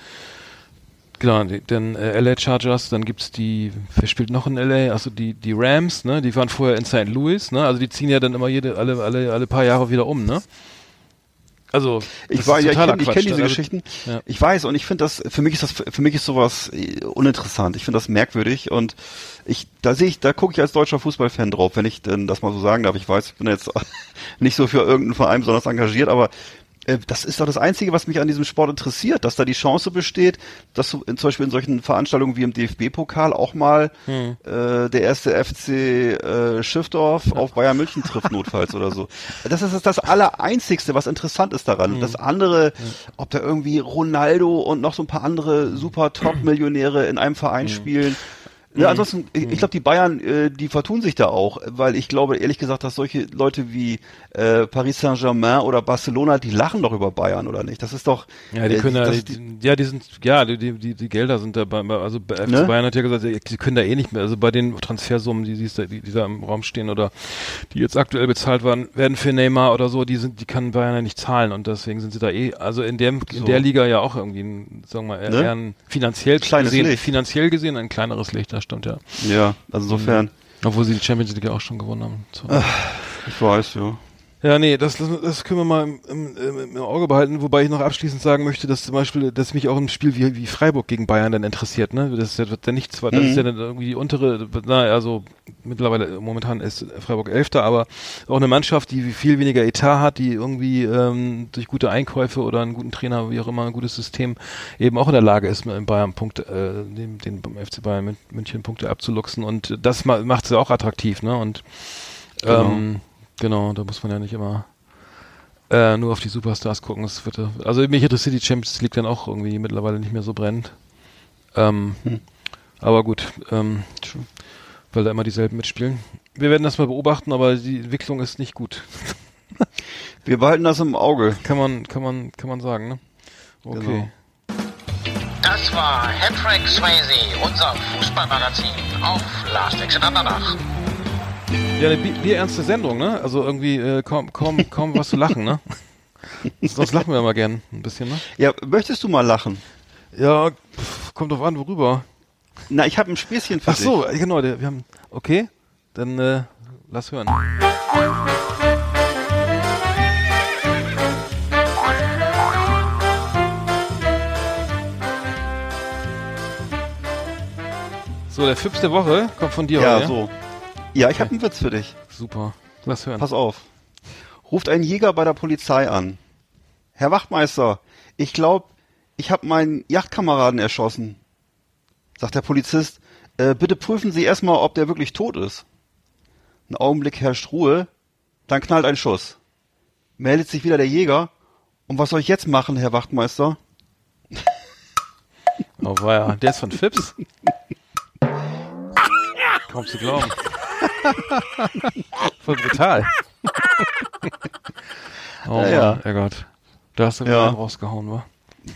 Speaker 3: Genau, dann äh, LA Chargers, dann gibt's die, wer spielt noch in LA? Also die, die Rams, ne? Die waren vorher in St. Louis, ne? Also die ziehen ja dann immer jede, alle, alle, alle paar Jahre wieder um, ne? Also
Speaker 2: ich weiß, ja, ich kenne kenn diese also, Geschichten. Ja. Ich weiß und ich finde das für mich ist das für mich ist sowas äh, uninteressant. Ich finde das merkwürdig und ich da sehe ich da gucke ich als deutscher Fußballfan drauf, wenn ich denn das mal so sagen darf. Ich weiß, ich bin jetzt nicht so für irgendeinen Verein besonders engagiert, aber das ist doch das Einzige, was mich an diesem Sport interessiert, dass da die Chance besteht, dass du in, zum Beispiel in solchen Veranstaltungen wie im DFB-Pokal auch mal hm. äh, der erste FC äh, Schiffdorf ja. auf Bayern München trifft, notfalls oder so. Das ist das Allereinzigste, was interessant ist daran. Hm. Das andere, hm. ob da irgendwie Ronaldo und noch so ein paar andere super Top-Millionäre in einem Verein hm. spielen, ja, mhm. ansonsten, ich, ich glaube, die Bayern, äh, die vertun sich da auch, weil ich glaube, ehrlich gesagt, dass solche Leute wie äh, Paris Saint-Germain oder Barcelona, die lachen doch über Bayern, oder nicht? Das ist doch.
Speaker 3: Ja, die äh, können da, die, die, ja, die sind, ja, die, die, die Gelder sind da, bei, also FC ne? Bayern hat ja gesagt, sie können da eh nicht mehr, also bei den Transfersummen, die, die, die da im Raum stehen oder die jetzt aktuell bezahlt werden, werden für Neymar oder so, die sind, die kann Bayern ja nicht zahlen und deswegen sind sie da eh, also in dem, so. in der Liga ja auch irgendwie, ein, sagen wir mal, eher, ne? ein finanziell
Speaker 2: Kleines
Speaker 3: gesehen,
Speaker 2: Licht.
Speaker 3: finanziell gesehen ein kleineres Licht das stimmt, ja.
Speaker 2: Ja, also insofern. Mhm.
Speaker 3: Obwohl sie die Champions League auch schon gewonnen haben. So.
Speaker 2: Ich weiß, ja.
Speaker 3: Ja, nee, das, das können wir mal im, im, im, Auge behalten, wobei ich noch abschließend sagen möchte, dass zum Beispiel, dass mich auch ein Spiel wie, wie Freiburg gegen Bayern dann interessiert, ne? Das ist ja dann nicht zwar, das mhm. ist ja dann irgendwie die untere, na, also mittlerweile, momentan ist Freiburg Elfter, aber auch eine Mannschaft, die viel weniger Etat hat, die irgendwie ähm, durch gute Einkäufe oder einen guten Trainer, wie auch immer, ein gutes System eben auch in der Lage ist, in Bayern Punkte, äh, den, den FC Bayern München Punkte abzuluxen und das macht sie auch attraktiv, ne? Und genau. ähm, Genau, da muss man ja nicht immer äh, nur auf die Superstars gucken. Das wird, also mich interessiert die Champions League dann auch irgendwie mittlerweile nicht mehr so brennend. Ähm, hm. Aber gut, ähm, weil da immer dieselben mitspielen. Wir werden das mal beobachten, aber die Entwicklung ist nicht gut.
Speaker 2: Wir behalten das im Auge.
Speaker 3: Kann man, kann man, kann man sagen, ne? Okay. Genau.
Speaker 1: Das war Hattrick Swayze, unser Fußballmagazin auf Last Exit Andernach.
Speaker 3: Ja, eine bi- bierernste Sendung, ne? Also irgendwie äh, kaum, kaum, kaum was zu lachen, ne? Sonst lachen wir immer gern ein bisschen, ne?
Speaker 2: Ja, möchtest du mal lachen?
Speaker 3: Ja, pff, kommt drauf an, worüber.
Speaker 2: Na, ich habe ein Späßchen für
Speaker 3: Ach so,
Speaker 2: dich.
Speaker 3: genau, wir haben. Okay, dann äh, lass hören. So, der Fips der Woche kommt von dir,
Speaker 2: Ja,
Speaker 3: oder?
Speaker 2: so. Ja, ich habe einen Witz für dich.
Speaker 3: Super. Lass hören.
Speaker 2: Pass auf. Ruft ein Jäger bei der Polizei an. Herr Wachtmeister, ich glaube, ich habe meinen Yachtkameraden erschossen. Sagt der Polizist, äh, bitte prüfen Sie erstmal, ob der wirklich tot ist. Ein Augenblick herrscht Ruhe, dann knallt ein Schuss. Meldet sich wieder der Jäger. Und was soll ich jetzt machen, Herr Wachtmeister?
Speaker 3: Oh, war ja. Der ist von Fips. Kaum zu glauben. Voll brutal. oh,
Speaker 2: Ja, ja.
Speaker 3: Mann, Herrgott. Da hast du wieder
Speaker 2: Ja.
Speaker 3: einen rausgehauen, wa?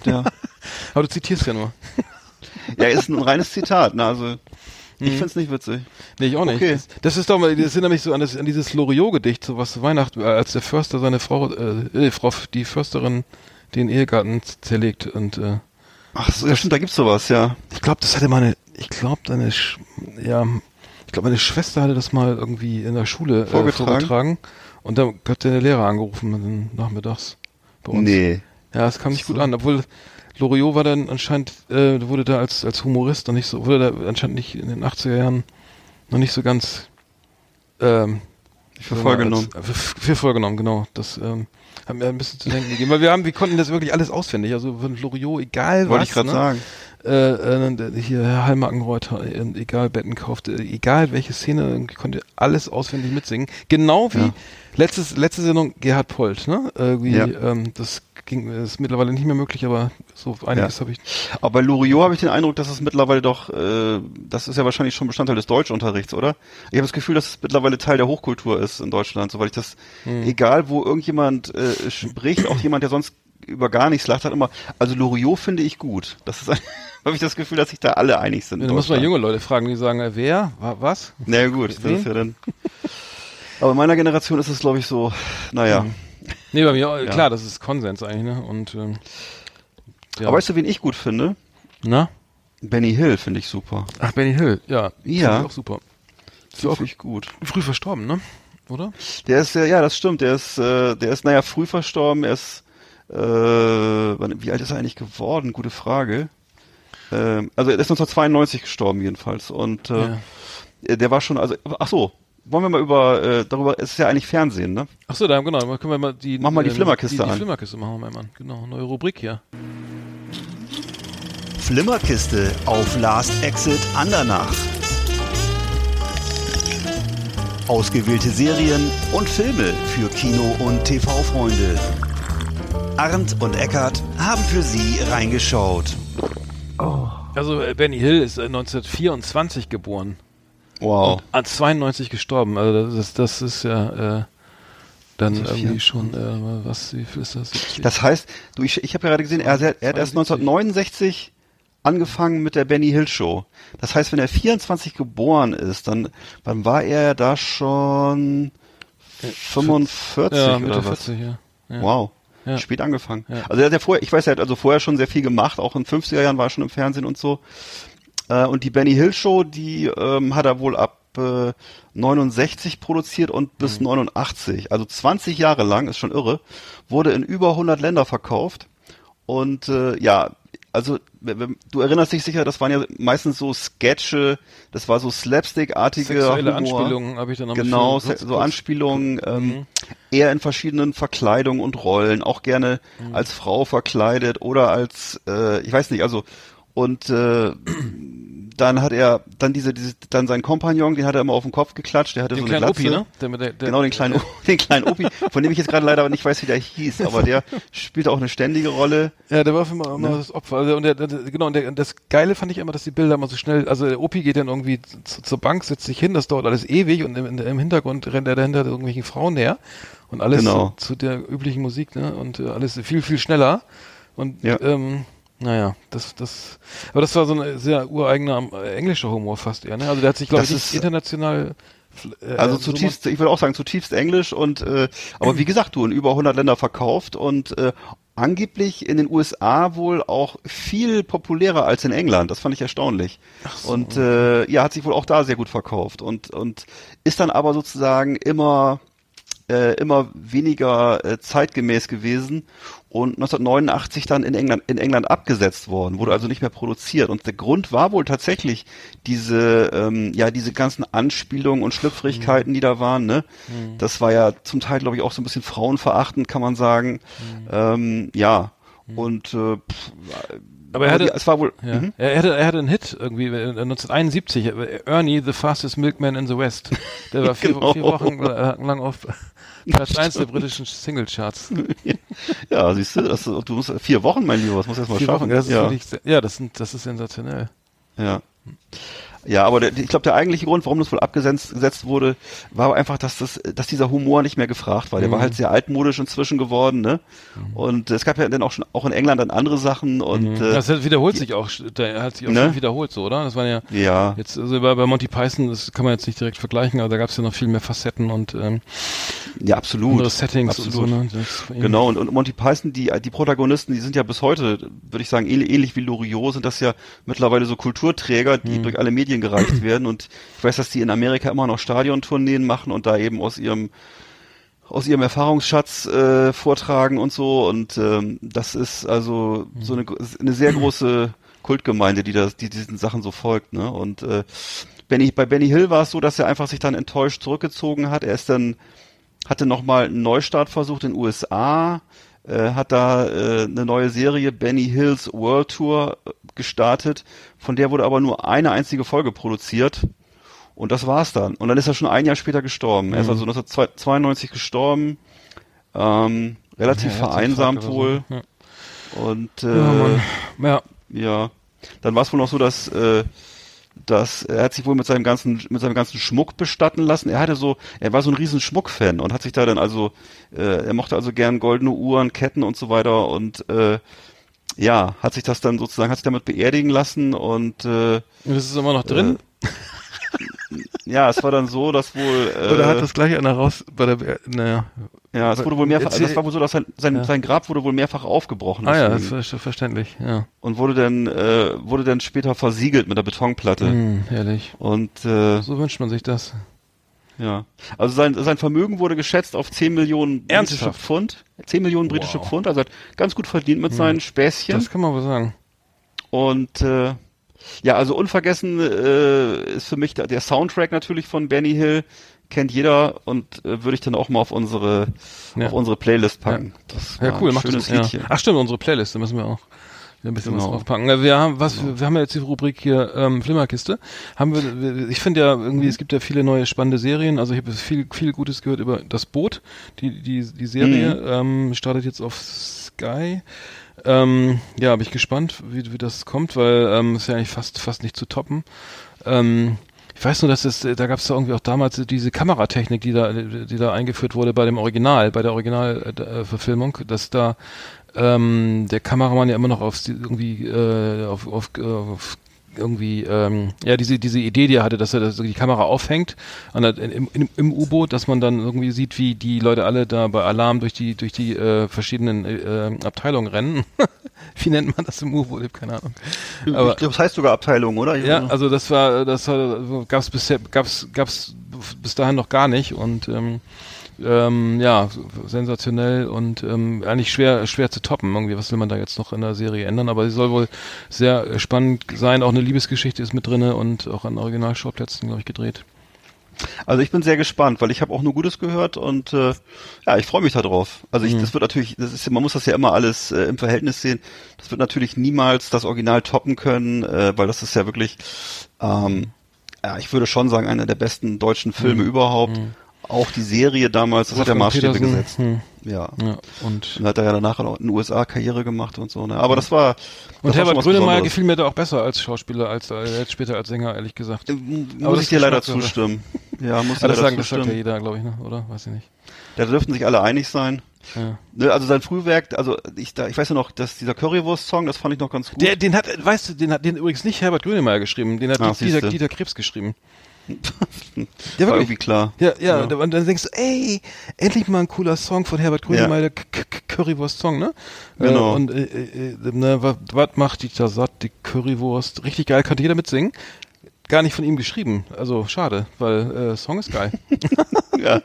Speaker 2: Ja,
Speaker 3: Aber du zitierst ja nur.
Speaker 2: ja ist ein reines Zitat. Ne? Also, ich
Speaker 3: Mhm.
Speaker 2: find's nicht witzig.
Speaker 3: Nee, ich auch nicht.
Speaker 2: Okay.
Speaker 3: Das, das ist doch mal, das erinnert mich so an, das, an dieses Loriot-Gedicht, so was zu Weihnachten, äh, als der Förster seine Frau, äh, äh, Frau, die Försterin den Ehegatten z- zerlegt und, äh,
Speaker 2: Ach so, ja, stimmt, da gibt's sowas, ja.
Speaker 3: ich glaube, das hatte meine, ich glaube, deine, Sch ja, glaube, meine Schwester hatte das mal irgendwie in der Schule äh,
Speaker 2: Vorgetragen?
Speaker 3: vorgetragen und dann hat der Lehrer angerufen dann nachmittags bei uns.
Speaker 2: Nee.
Speaker 3: Ja, es kam nicht gut an, obwohl Loriot war dann anscheinend, äh, wurde da als, als Humorist noch nicht so, wurde da anscheinend nicht in den 80er Jahren noch nicht so ganz ähm,
Speaker 2: Für.
Speaker 3: Als, für, für voll genommen, genau. Das ähm, hat mir ein bisschen zu denken gegeben. Weil wir haben, wir konnten das wirklich alles auswendig. Also von Loriot, egal
Speaker 2: Wollte
Speaker 3: was.
Speaker 2: ich gerade
Speaker 3: ne?
Speaker 2: sagen.
Speaker 3: Äh, äh, hier Herr Hallmarkenreuter, äh, egal Betten kauft, äh, egal welche Szene, konnte alles auswendig mitsingen. Genau wie
Speaker 2: Ja.
Speaker 3: letztes, letzte Sendung Gerhard Polt, ne? Irgendwie,
Speaker 2: Ja.
Speaker 3: ähm, das ging, ist mittlerweile nicht mehr möglich, aber so einiges
Speaker 2: Ja.
Speaker 3: habe ich.
Speaker 2: Aber bei Loriot habe ich den Eindruck, dass es mittlerweile doch, äh, das ist ja wahrscheinlich schon Bestandteil des Deutschunterrichts, oder? Ich habe das Gefühl, dass es mittlerweile Teil der Hochkultur ist in Deutschland, soweit ich das,
Speaker 3: Hm.
Speaker 2: egal wo irgendjemand äh, spricht, auch jemand, der sonst über gar nichts lacht, hat immer, also Loriot finde ich gut. Das ist, habe ich das Gefühl, dass sich da alle einig sind. in
Speaker 3: Da muss man junge Leute fragen, die sagen, äh, wer, wa, was?
Speaker 2: Na ja, gut, das ist ja dann. Aber in meiner Generation ist es, glaube ich, so, naja.
Speaker 3: Hm. Nee, bei mir, auch,
Speaker 2: Ja.
Speaker 3: klar, das ist Konsens eigentlich, ne? Und, ähm, ja.
Speaker 2: Aber weißt du, wen ich gut finde?
Speaker 3: Na?
Speaker 2: Benny Hill finde ich super.
Speaker 3: Ach, Benny Hill, ja.
Speaker 2: Ja.
Speaker 3: Finde ich auch super. Ist ja auch
Speaker 2: Finde ich gut.
Speaker 3: früh verstorben, ne? Oder?
Speaker 2: Der ist ja, ja, das stimmt. Der ist, äh, der ist, naja, früh verstorben. Er ist, äh, wann, wie alt ist er eigentlich geworden? Gute Frage. Ähm, also er ist 1992 gestorben jedenfalls. Und äh,
Speaker 3: Ja.
Speaker 2: äh, der war schon, also, ach so, wollen wir mal über, äh, darüber, es ist ja eigentlich Fernsehen, ne?
Speaker 3: Ach so, da, genau, dann können wir mal die...
Speaker 2: Mach mal die
Speaker 3: ähm,
Speaker 2: Flimmerkiste
Speaker 3: die, die
Speaker 2: an.
Speaker 3: Flimmerkiste machen wir mal an. Genau, neue Rubrik hier.
Speaker 4: Flimmerkiste auf Last Exit Andernach. Ausgewählte Serien und Filme für Kino- und TV-Freunde. Arndt und Eckart haben für Sie reingeschaut.
Speaker 3: Also, äh, Benny Hill ist äh, 1924 geboren.
Speaker 2: Wow.
Speaker 3: Und an 92 gestorben. Also, das, ist- das ist ja, äh, dann
Speaker 2: Also
Speaker 3: irgendwie schon, äh, was, wie viel ist das? 70?
Speaker 2: Das heißt, du, ich, ich habe ja gerade gesehen, er, er, er hat erst
Speaker 3: 72.
Speaker 2: 1969 angefangen mit der Benny Hill Show. Das heißt, wenn er 24 geboren ist, dann, wann war er da schon 45
Speaker 3: ja, Mitte
Speaker 2: oder was?
Speaker 3: 40, ja. ja.
Speaker 2: Wow.
Speaker 3: Ja.
Speaker 2: Spät angefangen.
Speaker 3: Ja.
Speaker 2: Also er hat ja vorher, ich weiß, er hat also vorher schon sehr viel gemacht, auch in den 50er Jahren war er schon im Fernsehen und so. Äh, und die Benny Hill Show, die ähm, hat er wohl ab äh, 69 produziert und bis
Speaker 3: Mhm.
Speaker 2: 89, also 20 Jahre lang, ist schon irre, wurde in über 100 Länder verkauft. Und äh, ja, also du erinnerst dich sicher, das waren ja meistens so Sketche, das war so Slapstick-artige
Speaker 3: Sexuelle
Speaker 2: Humor.
Speaker 3: Anspielungen habe ich dann noch
Speaker 2: Genau, so
Speaker 3: kurz-
Speaker 2: Anspielungen, ähm,
Speaker 3: Mhm.
Speaker 2: eher in verschiedenen Verkleidungen und Rollen, auch gerne
Speaker 3: Mhm.
Speaker 2: als Frau verkleidet oder als, äh, ich weiß nicht, also und äh, dann hat er dann diese, diese dann sein Kompagnon, den hat er immer auf den Kopf geklatscht, der hatte
Speaker 3: Den
Speaker 2: so eine
Speaker 3: kleinen
Speaker 2: Glatze.
Speaker 3: Opi, ne? Der, der, der,
Speaker 2: Genau, den kleinen, den kleinen Opi, von dem ich jetzt gerade leider nicht weiß, wie der hieß, aber der spielte auch eine ständige Rolle.
Speaker 3: Ja, der war für immer, immer
Speaker 2: Ne?
Speaker 3: das Opfer. Also, und der, genau, und der, und das Geile fand ich immer, dass die Bilder immer so schnell, also der Opi geht dann irgendwie zu, zur Bank, setzt sich hin, das dauert alles ewig und im, im Hintergrund rennt er dahinter irgendwelchen Frauen her und alles
Speaker 2: Genau.
Speaker 3: zu, zu der üblichen Musik, ne? Und äh, alles viel, viel schneller. Und
Speaker 2: Ja.
Speaker 3: ähm, naja, das, das, aber das war so ein sehr ureigener äh, englischer Humor fast eher, ne? Also der hat sich, glaube ich,
Speaker 2: ist-
Speaker 3: nicht international Äh,
Speaker 2: Also
Speaker 3: so
Speaker 2: zutiefst, ich würde auch sagen zutiefst Englisch und äh, aber wie gesagt, du in über 100 Länder verkauft und äh, angeblich in den USA wohl auch viel populärer als in England. Das fand ich erstaunlich. Und äh, ja, hat sich wohl auch da sehr gut verkauft und und ist dann aber sozusagen immer äh, immer weniger äh, zeitgemäß gewesen und 1989 dann in England in England abgesetzt worden, wurde also nicht mehr produziert. Und der Grund war wohl tatsächlich diese ähm, ja diese ganzen Anspielungen und Schlüpfrigkeiten, die da waren, ne? Das war ja zum Teil glaube ich auch so ein bisschen frauenverachtend, kann man sagen. Ähm, ja. Und äh, pff,
Speaker 3: Aber er hatte,
Speaker 2: es war wohl
Speaker 3: Ja.
Speaker 2: mhm.
Speaker 3: Er, hatte, er hatte einen Hit irgendwie äh, 1971, äh, Ernie, the fastest milkman in the West. Der war vier,
Speaker 2: Genau.
Speaker 3: vier Wochen äh, lang auf Platz 1 der britischen Singlecharts.
Speaker 2: ja, siehst du, das, du musst vier Wochen, mein Lieber, das muss erst mal
Speaker 3: Vier
Speaker 2: schaffen.
Speaker 3: Wochen, das
Speaker 2: ja.
Speaker 3: wirklich, ja, das, sind, das ist sensationell.
Speaker 2: Ja. Ja, aber der, ich glaube, der eigentliche Grund, warum das wohl abgesetzt gesetzt wurde, war einfach, dass das, dass dieser Humor nicht mehr gefragt war. Der
Speaker 3: Mhm.
Speaker 2: war halt sehr altmodisch inzwischen geworden, ne? Und es gab ja dann auch schon auch in England dann andere Sachen und äh,
Speaker 3: Mhm. das wiederholt sich auch, der hat sich auch
Speaker 2: Ne?
Speaker 3: wiederholt so, oder? Das waren ja
Speaker 2: ja,
Speaker 3: jetzt, also bei, bei Monty Python, das kann man jetzt nicht direkt vergleichen, aber da gab es ja noch viel mehr Facetten und ähm,
Speaker 2: ja, absolut.
Speaker 3: andere Settings
Speaker 2: absolut.
Speaker 3: und so, ne?
Speaker 2: Genau, und, und Monty Python, die, die Protagonisten, die sind ja bis heute, würde ich sagen, ähnlich, ähnlich wie Loriot, sind das ja mittlerweile so Kulturträger, die durch alle Medien gereicht werden. Und ich weiß, dass die in Amerika immer noch Stadiontourneen machen und da eben aus ihrem aus ihrem Erfahrungsschatz äh, vortragen und so. Und ähm, das ist also so eine, eine sehr große Kultgemeinde, die das, die diesen Sachen so folgt. Ne? Und äh, Benny, bei Benny Hill war es so, dass er einfach sich dann enttäuscht zurückgezogen hat. Er ist dann hatte nochmal einen Neustart versucht in den USA, äh, hat da äh, eine neue Serie Benny Hills World Tour äh, gestartet, von der wurde aber nur eine einzige Folge produziert und das war's dann. Und dann ist er schon ein Jahr später gestorben. Er ist also 1992 gestorben, ähm, relativ
Speaker 3: Ja,
Speaker 2: vereinsamt wohl
Speaker 3: so. Ja.
Speaker 2: und äh,
Speaker 3: ja, ja,
Speaker 2: dann war es wohl noch so, dass äh, dass er hat sich wohl mit seinem ganzen mit seinem ganzen Schmuck bestatten lassen. Er hatte so, er war so ein riesen Schmuckfan und hat sich da dann also, äh, er mochte also gern goldene Uhren, Ketten und so weiter und äh, ja, hat sich das dann sozusagen, hat sich damit beerdigen lassen und äh,
Speaker 3: das ist immer noch drin.
Speaker 2: Ja, es war dann so, dass wohl äh,
Speaker 3: Oder hat das gleich einer raus bei der, naja.
Speaker 2: ja, es wurde wohl mehrfach, also
Speaker 3: Erzähl-
Speaker 2: das war wohl so, dass sein sein,
Speaker 3: Ja.
Speaker 2: sein Grab wurde wohl mehrfach aufgebrochen
Speaker 3: Ah ja, das ist ver- verständlich, ja.
Speaker 2: und wurde dann äh, wurde dann später versiegelt mit der Betonplatte
Speaker 3: Hm, herrlich.
Speaker 2: und äh,
Speaker 3: So wünscht man sich das.
Speaker 2: Ja. Also sein, sein Vermögen wurde geschätzt auf 10 Millionen britische
Speaker 3: Ernsthaft?
Speaker 2: Pfund. 10 Millionen britische
Speaker 3: Wow.
Speaker 2: Pfund. Also hat ganz gut verdient mit seinen Späßchen.
Speaker 3: Das kann man wohl sagen.
Speaker 2: Und äh, ja, also unvergessen äh, ist für mich der, der Soundtrack natürlich von Benny Hill. Kennt jeder und äh, würde ich dann auch mal auf unsere
Speaker 3: Ja.
Speaker 2: auf unsere Playlist packen. Das war
Speaker 3: Ja, cool, macht
Speaker 2: schönes
Speaker 3: das. Ja. Ach stimmt, unsere Playlist, da müssen wir auch wieder ein bisschen was
Speaker 2: Genau.
Speaker 3: draufpacken. Ja, Wir haben was, wir haben ja jetzt die Rubrik hier ähm, Flimmerkiste. Haben wir, ich finde ja irgendwie, es gibt ja viele neue spannende Serien. Also ich habe viel, viel Gutes gehört über das Boot. Die, die, die Serie
Speaker 2: Mhm.
Speaker 3: ähm, startet jetzt auf Sky. Ähm, ja, bin ich gespannt, wie, wie das kommt, weil ähm, ist ja eigentlich fast, fast nicht zu toppen. Ähm, ich weiß nur, dass es, da gab es da irgendwie auch damals diese Kameratechnik, die da, die da eingeführt wurde bei dem Original, bei der Originalverfilmung, dass da ähm, der Kameramann ja immer noch auf irgendwie äh, auf, auf, auf irgendwie ähm, ja diese diese Idee, die er hatte, dass er das, die Kamera aufhängt der, im, im, im U-Boot, dass man dann irgendwie sieht, wie die Leute alle da bei Alarm durch die durch die äh, verschiedenen äh, Abteilungen rennen. wie nennt man das im U-Boot? Ich habe keine Ahnung. Aber
Speaker 2: ich glaube, das heißt sogar Abteilung, oder?
Speaker 3: ja, also das war, das war, gab's bisher, gab's, gab's bis dahin noch gar nicht und ähm, ähm, ja, sensationell und ähm, eigentlich schwer, schwer zu toppen. Irgendwie, was will man da jetzt noch in der Serie ändern? Aber sie soll wohl sehr äh, spannend sein. Auch eine Liebesgeschichte ist mit drinne und auch an Originalschauplätzen, glaube ich, gedreht.
Speaker 2: Also ich bin sehr gespannt, weil ich habe auch nur Gutes gehört und äh, ja, ich freue mich darauf. Also
Speaker 3: Mhm.
Speaker 2: ich, das wird natürlich, das ist, man muss das ja immer alles äh, im Verhältnis sehen. Das wird natürlich niemals das Original toppen können, äh, weil das ist ja wirklich, ähm, ja, ich würde schon sagen, einer der besten deutschen Filme überhaupt. Auch die Serie damals, das hat ja
Speaker 3: Mhm. Wolfgang
Speaker 2: Maßstäbe
Speaker 3: Petersen,
Speaker 2: gesetzt.
Speaker 3: hm,
Speaker 2: Ja.
Speaker 3: ja, und,
Speaker 2: Und hat er ja danach auch in den USA Karriere gemacht und so. Ne? Aber das war. Das
Speaker 3: und
Speaker 2: war
Speaker 3: Herbert Grönemeyer gefiel mir da auch besser als Schauspieler, als äh, jetzt später als Sänger, ehrlich gesagt.
Speaker 2: Ähm,
Speaker 3: Aber
Speaker 2: Muss
Speaker 3: das
Speaker 2: ich dir leider zustimmen. Ja, muss ich
Speaker 3: Aber das
Speaker 2: leider
Speaker 3: sagen, das sagt ja
Speaker 2: zustimmen.
Speaker 3: jeder, glaube ich, ne? oder? Weiß ich nicht.
Speaker 2: Da dürften sich alle einig sein.
Speaker 3: Ja.
Speaker 2: Ne, also sein Frühwerk, also ich, da, ich weiß ja noch, dass dieser Currywurst-Song, das fand ich noch ganz gut.
Speaker 3: Der, den hat, weißt du, den hat den übrigens nicht Herbert Grönemeyer geschrieben, den hat
Speaker 2: Ah,
Speaker 3: Dieter. Dieter Krebs geschrieben. Ja,
Speaker 2: War
Speaker 3: wirklich.
Speaker 2: irgendwie klar.
Speaker 3: Ja, ja,
Speaker 2: Ja.
Speaker 3: Und, dann- denkst du, ey, endlich mal ein cooler Song von Herbert Grönemeyer, der K- K- Currywurst-Song, ne?
Speaker 2: Genau.
Speaker 3: Äh, und äh, äh, ne, was, was macht die da satt, die Currywurst? Richtig geil, könnte jeder mitsingen. Gar nicht von ihm geschrieben. Also schade, weil äh, Song ist geil.
Speaker 2: Ja.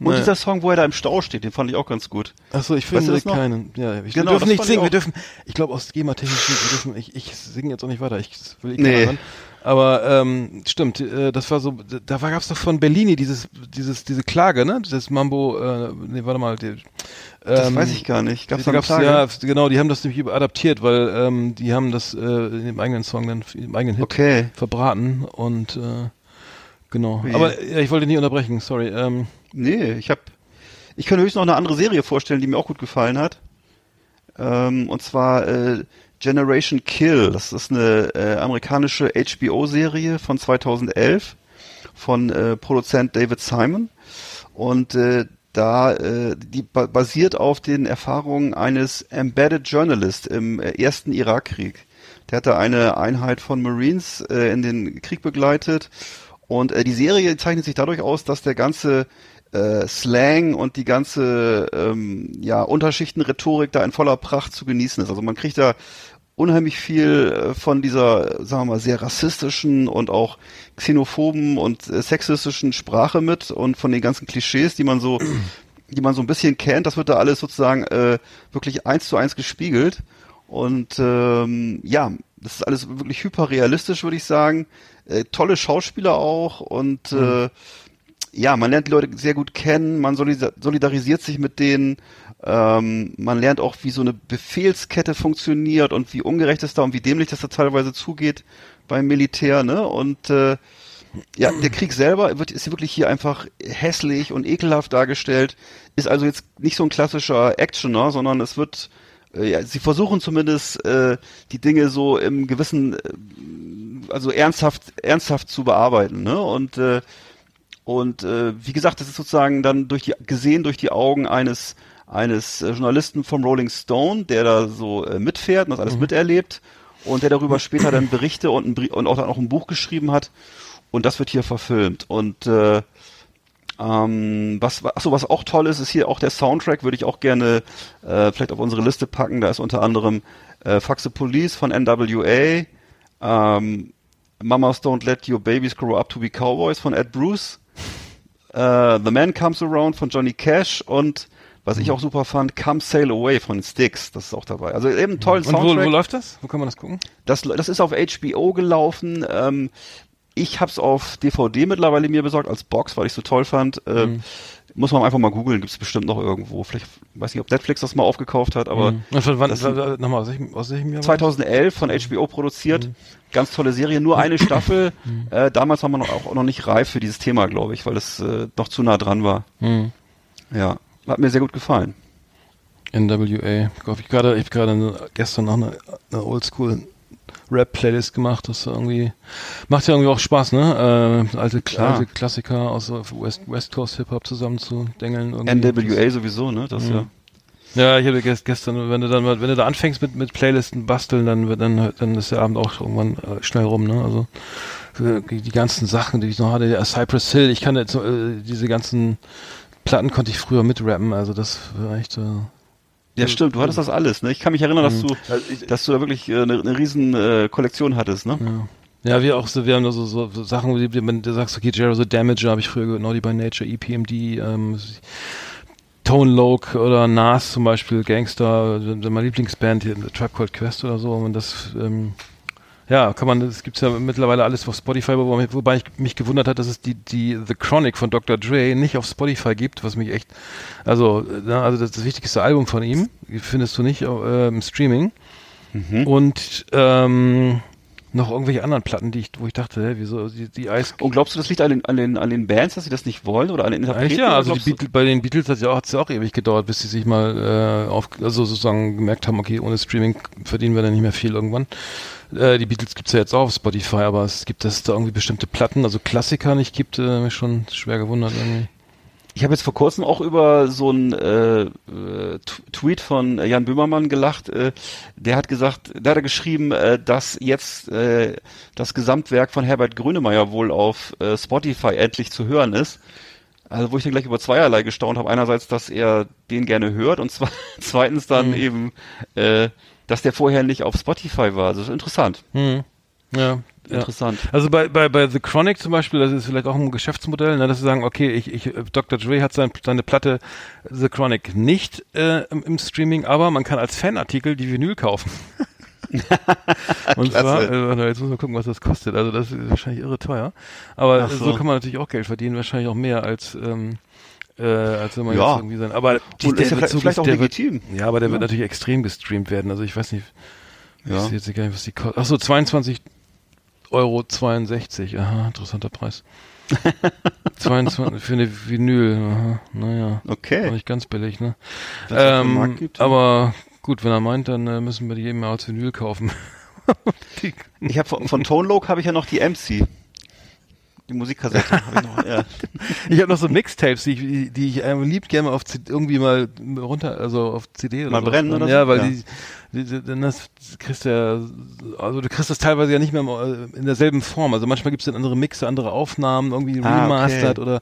Speaker 2: Und
Speaker 3: Naja.
Speaker 2: dieser Song, wo er da im Stau steht, den fand ich auch ganz gut.
Speaker 3: Achso, ich
Speaker 2: Weißt du
Speaker 3: finde
Speaker 2: das noch?
Speaker 3: keinen. Ja, ich,
Speaker 2: Genau,
Speaker 3: wir dürfen nicht singen, wir dürfen, ich glaube aus GEMA-technischen, wir dürfen, ich, ich singe jetzt auch nicht weiter, ich will eh
Speaker 2: Nee.
Speaker 3: hören. Aber ähm, stimmt, äh, das war so, da gab es doch von Bellini dieses, dieses, diese Klage, ne? Dieses Mambo, äh, nee, warte mal, die,
Speaker 2: Das
Speaker 3: ähm,
Speaker 2: weiß ich gar nicht. Gab's eine
Speaker 3: gab's,
Speaker 2: Klage?
Speaker 3: ja, genau, die haben das nämlich adaptiert, weil ähm, die haben das äh, in dem eigenen Song dann, im eigenen Hit
Speaker 2: Okay.
Speaker 3: verbraten und äh, genau.
Speaker 2: Ui.
Speaker 3: Aber ja, ich wollte nicht unterbrechen, sorry. Ähm,
Speaker 2: Nee, ich habe ich kann höchstens noch eine andere Serie vorstellen, die mir auch gut gefallen hat. Ähm, und zwar äh, Generation Kill. Das ist eine äh, amerikanische HBO-Serie von 2011 von äh, Produzent David Simon. Und äh, da äh, die ba basiert auf den Erfahrungen eines Embedded Journalist im äh, ersten Irakkrieg. Der hatte eine Einheit von Marines äh, in den Krieg begleitet und äh, die Serie zeichnet sich dadurch aus, dass der ganze äh, Slang und die ganze ähm, ja, Unterschichtenrhetorik da in voller Pracht zu genießen ist. Also man kriegt da unheimlich viel äh, von dieser, sagen wir mal, sehr rassistischen und auch xenophoben und äh, sexistischen Sprache mit und von den ganzen Klischees, die man so, die man so ein bisschen kennt. Das wird da alles sozusagen äh, wirklich eins zu eins gespiegelt. Und ähm, ja, das ist alles wirklich hyperrealistisch, würde ich sagen. Äh, tolle Schauspieler auch und äh, ja, man lernt die Leute sehr gut kennen, man solidar- solidarisiert sich mit denen, ähm, man lernt auch, wie so eine Befehlskette funktioniert und wie ungerecht es da und wie dämlich das da teilweise zugeht beim Militär, ne? Und äh, ja, der Krieg selber wird, ist wirklich hier einfach hässlich und ekelhaft dargestellt, ist also jetzt nicht so ein klassischer Actioner, sondern es wird, äh, ja, sie versuchen zumindest äh, die Dinge so im gewissen, äh, also ernsthaft, ernsthaft zu bearbeiten, ne? Und äh, und äh, wie gesagt, das ist sozusagen dann durch die gesehen durch die Augen eines eines äh, Journalisten vom Rolling Stone, der da so äh, mitfährt und das alles miterlebt und der darüber später dann Berichte und, ein, und auch dann auch ein Buch geschrieben hat. Und das wird hier verfilmt. Und äh, ähm, was achso, was auch toll ist, ist hier auch der Soundtrack, würde ich auch gerne äh, vielleicht auf unsere Liste packen. Da ist unter anderem äh, Fuck the Police von NWA, ähm, Mamas Don't Let Your Babies Grow Up to Be Cowboys von Ed Bruce, äh, The Man Comes Around von Johnny Cash und was ich auch super fand, Come Sail Away von Styx, das ist auch dabei. Also eben einen tollen
Speaker 3: und wo,
Speaker 2: Soundtrack.
Speaker 3: wo läuft das? Wo kann man das gucken?
Speaker 2: Das, das ist auf HBO gelaufen. Ähm, ich habe es auf DVD mittlerweile mir besorgt als Box, weil ich so toll fand. Ähm, Muss man einfach mal googeln, gibt es bestimmt noch irgendwo. Vielleicht weiß nicht, ob Netflix das mal aufgekauft hat, aber
Speaker 3: Mhm. Von wann, nochmal, aus welchem, aus welchem Jahr? war das?
Speaker 2: 2011 von HBO produziert. Ganz tolle Serie, nur eine Staffel. Äh, damals war man auch noch nicht reif für dieses Thema, glaube ich, weil es äh, noch zu nah dran war.
Speaker 3: Mhm.
Speaker 2: Ja, hat mir sehr gut gefallen.
Speaker 3: NWA. Ich hab gerade, ich gestern noch eine, eine Oldschool Rap-Playlist gemacht. Das irgendwie macht ja irgendwie auch Spaß, ne? Äh, alte,
Speaker 2: Klar.
Speaker 3: alte Klassiker aus West, West Coast Hip Hop zusammen zu dengeln. irgendwie.
Speaker 2: NWA sowieso, ne? Das ja.
Speaker 3: Ja, ich habe gest- gestern, wenn du dann, wenn du da anfängst mit mit Playlisten basteln, dann wird dann dann ist der Abend auch irgendwann äh, schnell rum, ne? Also äh, die ganzen Sachen, die ich noch hatte, ja, Cypress Hill, ich kann jetzt äh, diese ganzen Platten konnte ich früher mitrappen, also das war echt äh,
Speaker 2: Ja, stimmt, du hattest das alles, ne? Ich kann mich erinnern, dass du, dass du da wirklich äh, eine, eine riesen äh, Kollektion hattest, ne?
Speaker 3: Ja. Ja, wir auch so, wir haben da so, so, so Sachen, wie die- wenn du sagst, okay, Jero the Damage habe ich früher gehört, Naughty by Nature, EPMD, ähm, Tone Loc oder Nas zum Beispiel, Gangster, meine Lieblingsband, hier, Tribe Called Quest oder so, und das, ähm, ja, kann man, es gibt ja mittlerweile alles auf Spotify, wo, wobei ich mich gewundert hat, dass es die, die The Chronic von Dr. Dre nicht auf Spotify gibt, was mich echt, also, also das, das wichtigste Album von ihm, findest du nicht äh, im Streaming. Und ähm, noch irgendwelche anderen Platten, die ich, wo ich dachte, hä, wieso die, die Eis.
Speaker 2: Und glaubst du, das liegt an den, an den, an den Bands, dass sie das nicht wollen oder an den Interpreten?
Speaker 3: Eigentlich ja, also Beatles, bei den Beatles hat ja auch, auch ewig gedauert, bis sie sich mal äh, auf, also sozusagen gemerkt haben, okay, ohne Streaming verdienen wir dann nicht mehr viel irgendwann. Äh, die Beatles gibt's ja jetzt auch auf Spotify, aber es gibt, dass es da irgendwie bestimmte Platten, also Klassiker nicht gibt, äh, mich schon schwer gewundert irgendwie.
Speaker 2: Ich habe jetzt vor kurzem auch über so einen äh, äh, Tweet von Jan Böhmermann gelacht. Äh, der hat gesagt, da hat er geschrieben, äh, dass jetzt äh, das Gesamtwerk von Herbert Grönemeyer wohl auf äh, Spotify endlich zu hören ist. Also wo ich dann gleich über zweierlei gestaunt habe. Einerseits, dass er den gerne hört und zwe zweitens dann eben, äh, dass der vorher nicht auf Spotify war. Das ist interessant.
Speaker 3: Hm. Ja. Ja.
Speaker 2: Interessant.
Speaker 3: Also bei, bei, bei The Chronic zum Beispiel, das ist vielleicht auch ein Geschäftsmodell, ne, dass sie sagen, okay, ich, ich, Dr. Dre hat sein, seine Platte The Chronic nicht äh, im, im Streaming, aber man kann als Fanartikel die Vinyl kaufen. Und zwar, äh, jetzt muss man gucken, was das kostet. Also das ist wahrscheinlich irre teuer. Aber
Speaker 2: so.
Speaker 3: so. kann man natürlich auch Geld verdienen, wahrscheinlich auch mehr als ähm, äh, als wenn man
Speaker 2: Ja.
Speaker 3: jetzt irgendwie sein. Aber
Speaker 2: Und ist ja
Speaker 3: wird
Speaker 2: vielleicht- vielleicht auch
Speaker 3: der wird,
Speaker 2: legitim.
Speaker 3: Ja, aber der wird
Speaker 2: Ja.
Speaker 3: natürlich extrem gestreamt werden. Also ich weiß nicht, ich
Speaker 2: Ja.
Speaker 3: sehe jetzt gar nicht, was die kostet. Achso, 22 Euro 62. Aha, interessanter Preis. 22 für eine Vinyl. Aha, naja.
Speaker 2: Okay.
Speaker 3: Auch nicht ganz billig, ne? Ähm,
Speaker 2: gibt.
Speaker 3: aber gut, wenn er meint, dann äh, müssen wir die eben mal als Vinyl kaufen.
Speaker 2: Ich habe von, von Tone Loc habe ich ja noch die MC. Die Musikkassette habe ich noch. Ja.
Speaker 3: ich habe noch so Mixtapes, die ich, die ich ähm, lieb gerne auf C irgendwie mal runter, also auf CD oder
Speaker 2: Mal
Speaker 3: so.
Speaker 2: brennen oder so?
Speaker 3: Ja, weil
Speaker 2: Ja.
Speaker 3: die, die dann das kriegst du ja, also du kriegst das teilweise ja nicht mehr im- in derselben Form. Also manchmal gibt es dann andere Mixe, andere Aufnahmen, irgendwie
Speaker 2: Ah,
Speaker 3: remastered
Speaker 2: okay.
Speaker 3: oder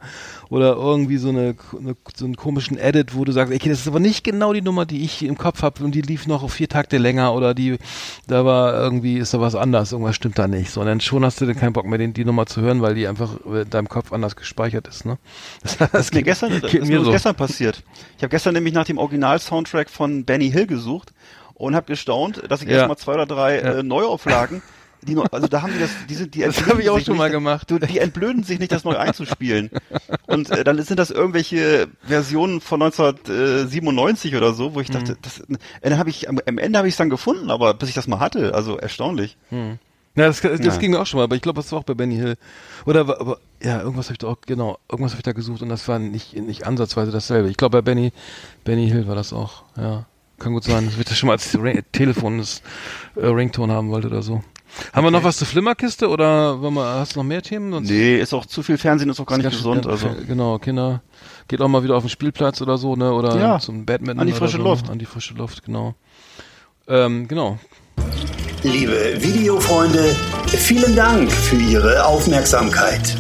Speaker 3: oder irgendwie so eine, eine so einen komischen Edit, wo du sagst, okay, das ist aber nicht genau die Nummer, die ich im Kopf habe und die lief noch vier Takte länger oder die da war irgendwie ist da was anders, irgendwas stimmt da nicht. So, und dann schon hast du dann keinen Bock mehr, den, die Nummer zu hören, weil die einfach in deinem Kopf anders gespeichert ist, ne? Das,
Speaker 2: Das ist mir gestern, das
Speaker 3: geht
Speaker 2: ist
Speaker 3: mir
Speaker 2: mir
Speaker 3: so.
Speaker 2: gestern passiert. Ich habe gestern nämlich nach dem Original-Soundtrack von Benny Hill gesucht und habe gestaunt, dass ich
Speaker 3: Ja.
Speaker 2: erstmal zwei oder drei
Speaker 3: Ja.
Speaker 2: äh, Neuauflagen, die also da haben die das, die sind, die
Speaker 3: Das habe ich auch
Speaker 2: sich
Speaker 3: schon
Speaker 2: nicht,
Speaker 3: mal gemacht.
Speaker 2: Du, die entblöden sich nicht, das neu einzuspielen. Und äh, dann sind das irgendwelche Versionen von 1997 oder so, wo ich dachte, das, äh, dann habe ich am, am Ende habe ich es dann gefunden, aber bis ich das mal hatte, also erstaunlich.
Speaker 3: Ja, das, das
Speaker 2: Ja.
Speaker 3: ging mir auch schon mal, aber ich glaube, das war auch bei Benny Hill. Oder aber, ja, irgendwas habe ich da auch, genau, irgendwas habe ich da gesucht und das war nicht, nicht ansatzweise dasselbe. Ich glaube, bei Benny, Benny Hill war das auch, ja. Kann gut sein, dass ich das schon mal als Telefon das äh, Ringtone haben wollte oder so. Haben wir noch was zur Flimmerkiste oder wir, hast du noch mehr Themen? Sonst
Speaker 2: Nee, ist auch zu viel Fernsehen, ist auch gar
Speaker 3: ist
Speaker 2: nicht gesund.
Speaker 3: schön-
Speaker 2: Also
Speaker 3: Genau, Kinder, geht auch mal wieder auf den Spielplatz oder so, ne, oder
Speaker 2: Ja,
Speaker 3: zum Badminton.
Speaker 2: an die
Speaker 3: oder
Speaker 2: frische
Speaker 3: so,
Speaker 2: Luft.
Speaker 3: An die frische Luft, genau. Ähm, genau.
Speaker 4: Liebe Videofreunde, vielen Dank für Ihre Aufmerksamkeit.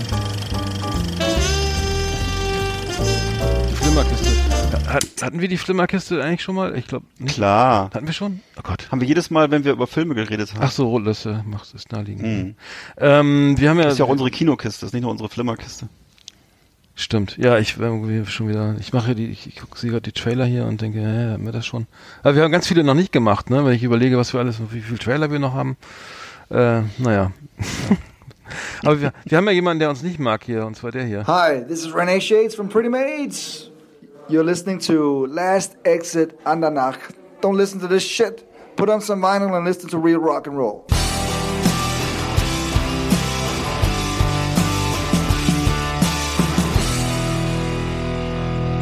Speaker 3: Die Flimmerkiste. Hat, hatten wir die Flimmerkiste eigentlich schon mal? Ich glaube nicht.
Speaker 2: klar.
Speaker 3: Hatten wir schon? Oh Gott.
Speaker 2: Haben wir jedes Mal, wenn wir über Filme geredet haben.
Speaker 3: Ach so, das äh, macht es naheliegend.
Speaker 2: Mhm.
Speaker 3: Ähm, wir haben ja,
Speaker 2: Das ist ja auch unsere Kinokiste, das ist nicht nur unsere Flimmerkiste.
Speaker 3: stimmt. Ja, ich irgendwie schon wieder. Ich mache die, ich, ich gucke sie gerade die Trailer hier und denke, hä, haben wir das schon? Aber wir haben ganz viele noch nicht gemacht, ne? Wenn ich überlege, was wir alles, wie viele Trailer wir noch haben. Äh, naja. Aber wir, wir haben ja jemanden, der uns nicht mag hier, und zwar der hier.
Speaker 5: Hi, this is Renee Shades from Pretty Maids. You're listening to Last Exit Andernach. Don't listen to this shit. Put on some vinyl and listen to real rock and roll.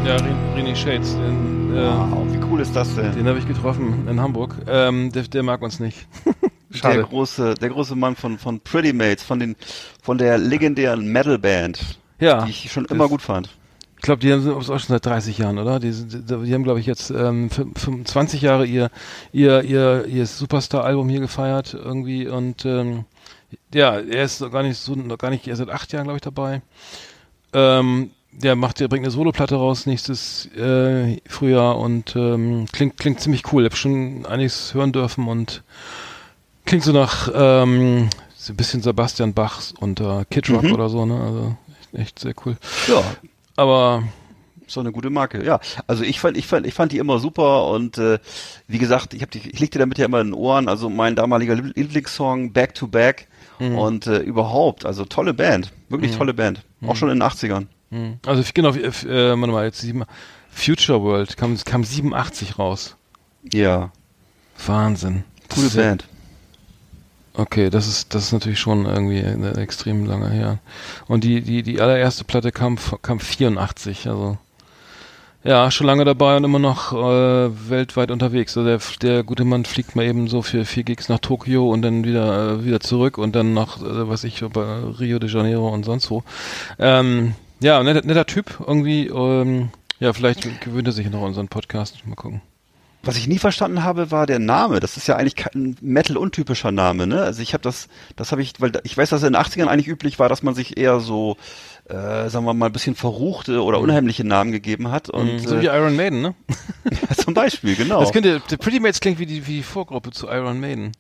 Speaker 3: Ja, Ren- René Shades, den, äh,
Speaker 2: Wow, wie cool ist das denn?
Speaker 3: den habe ich getroffen in Hamburg. Ähm, der, der mag uns nicht.
Speaker 2: Der
Speaker 3: Schade.
Speaker 2: große, der große Mann von, von Pretty Mates, von den, von der legendären Metal-Band,
Speaker 3: Ja.
Speaker 2: die ich schon immer gut fand.
Speaker 3: Ich glaube, die sind auch schon seit 30 Jahren, oder? Die, sind, die haben, glaube ich, jetzt ähm, 25 Jahre ihr ihr ihr ihr Superstar-Album hier gefeiert irgendwie und ähm, ja, er ist noch gar nicht so noch gar nicht erst seit acht Jahren, glaube ich, dabei. Ähm, der macht, der bringt eine Soloplatte raus nächstes äh, Frühjahr und ähm, klingt klingt ziemlich cool. Ich habe schon einiges hören dürfen und klingt so nach ähm, so ein bisschen Sebastian Bachs und äh, Kid Rock oder so, ne? Also echt, echt sehr cool.
Speaker 2: Ja,
Speaker 3: Aber
Speaker 2: doch eine gute Marke. Ja, also ich fand, ich fand, ich fand die immer super und äh, wie gesagt, ich habe die, ich leg dir damit ja immer in den Ohren. Also mein damaliger Lieb- Lieblingssong Back to Back und äh, überhaupt, also tolle Band, wirklich tolle Band, auch schon in den 80ern.
Speaker 3: Hm. Also ich- genau, äh, warte mal, jetzt sieben, Future World kam, kam 87 raus.
Speaker 2: Ja,
Speaker 3: Wahnsinn.
Speaker 2: Coole Band.
Speaker 3: Okay, das ist das ist natürlich schon irgendwie eine extrem lange her. Und die die die allererste Platte kam kam 84, also ja, schon lange dabei und immer noch äh, weltweit unterwegs. Also der der gute Mann fliegt mal eben so für vier Gigs nach Tokio und dann wieder äh, wieder zurück und dann nach äh, was ich bei Rio de Janeiro und sonst wo. Ähm, ja, netter, netter Typ irgendwie. Ähm, ja, vielleicht gewöhnt er sich noch unseren Podcast. Mal gucken.
Speaker 2: Was ich nie verstanden habe, war der Name. Das ist ja eigentlich kein Metal-untypischer Name, ne? Also ich habe das, das habe ich, weil ich weiß, dass in den 80ern eigentlich üblich war, dass man sich eher so, äh, sagen wir mal, ein bisschen verruchte oder unheimliche Namen gegeben hat. Und
Speaker 3: so wie
Speaker 2: äh,
Speaker 3: Iron Maiden, ne?
Speaker 2: zum Beispiel, genau.
Speaker 3: Das könnte, der Pretty Mates klingt wie die, wie die Vorgruppe zu Iron Maiden.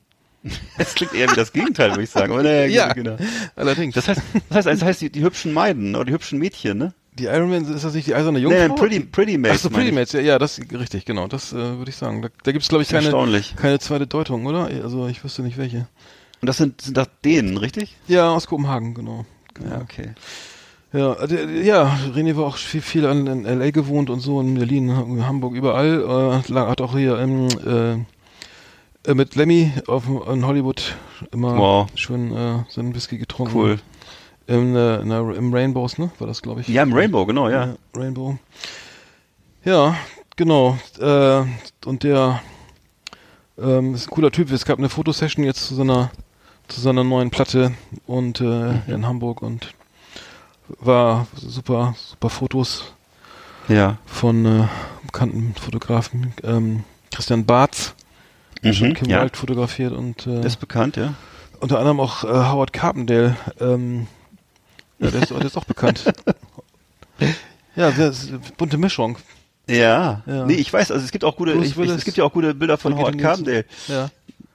Speaker 2: Das klingt eher wie das Gegenteil, würde ich sagen. Aber naja,
Speaker 3: Ja.
Speaker 2: genau.
Speaker 3: Allerdings.
Speaker 2: Das heißt, das heißt, das heißt die, die hübschen Maiden oder die hübschen Mädchen, ne?
Speaker 3: Die Iron Maiden, ist das nicht die eiserne Jungfrau?
Speaker 2: nee, Pretty, Pretty Mates.
Speaker 3: Ach so,
Speaker 2: meine
Speaker 3: Pretty. Mates, ja, ja, das richtig, genau, das äh, würde ich sagen. Da, da gibt es, glaube ich, keine, keine zweite Deutung, oder? Also ich wüsste nicht welche.
Speaker 2: Und das sind, sind das denen, richtig?
Speaker 3: Ja, aus Kopenhagen, genau.
Speaker 2: Ja, okay.
Speaker 3: Ja, äh, ja, René war auch viel, viel an, in L.A. gewohnt und so, in Berlin, in Hamburg, überall. Äh, hat auch hier ähm, äh, äh, mit Lemmy auf, in Hollywood immer
Speaker 2: Wow.
Speaker 3: schön äh, seinen Whisky getrunken.
Speaker 2: Cool.
Speaker 3: Im, äh, Im Rainbows, ne? War das, glaube ich.
Speaker 2: Ja, im Rainbow, genau, ja.
Speaker 3: Rainbow. Ja, genau. Äh, und der ähm, ist ein cooler Typ. Es gab eine Fotosession jetzt zu seiner zu seiner neuen Platte und äh,
Speaker 2: Mhm.
Speaker 3: in Hamburg und war super, super Fotos
Speaker 2: Ja.
Speaker 3: von äh, bekannten Fotografen. Ähm, Christian Barth, schon
Speaker 2: Mhm,
Speaker 3: Kim
Speaker 2: ja.
Speaker 3: Wilde fotografiert und äh,
Speaker 2: Ist bekannt, ja.
Speaker 3: unter anderem auch äh, Howard Carpendale. Ähm, ja, der ist, der ist auch bekannt. Ja, sehr, sehr bunte Mischung.
Speaker 2: Ja.
Speaker 3: Ja.
Speaker 2: Nee, ich weiß, also es gibt auch gute, ich, ich, es gibt ja auch gute Bilder von Howard. Carpendale.
Speaker 3: Ja.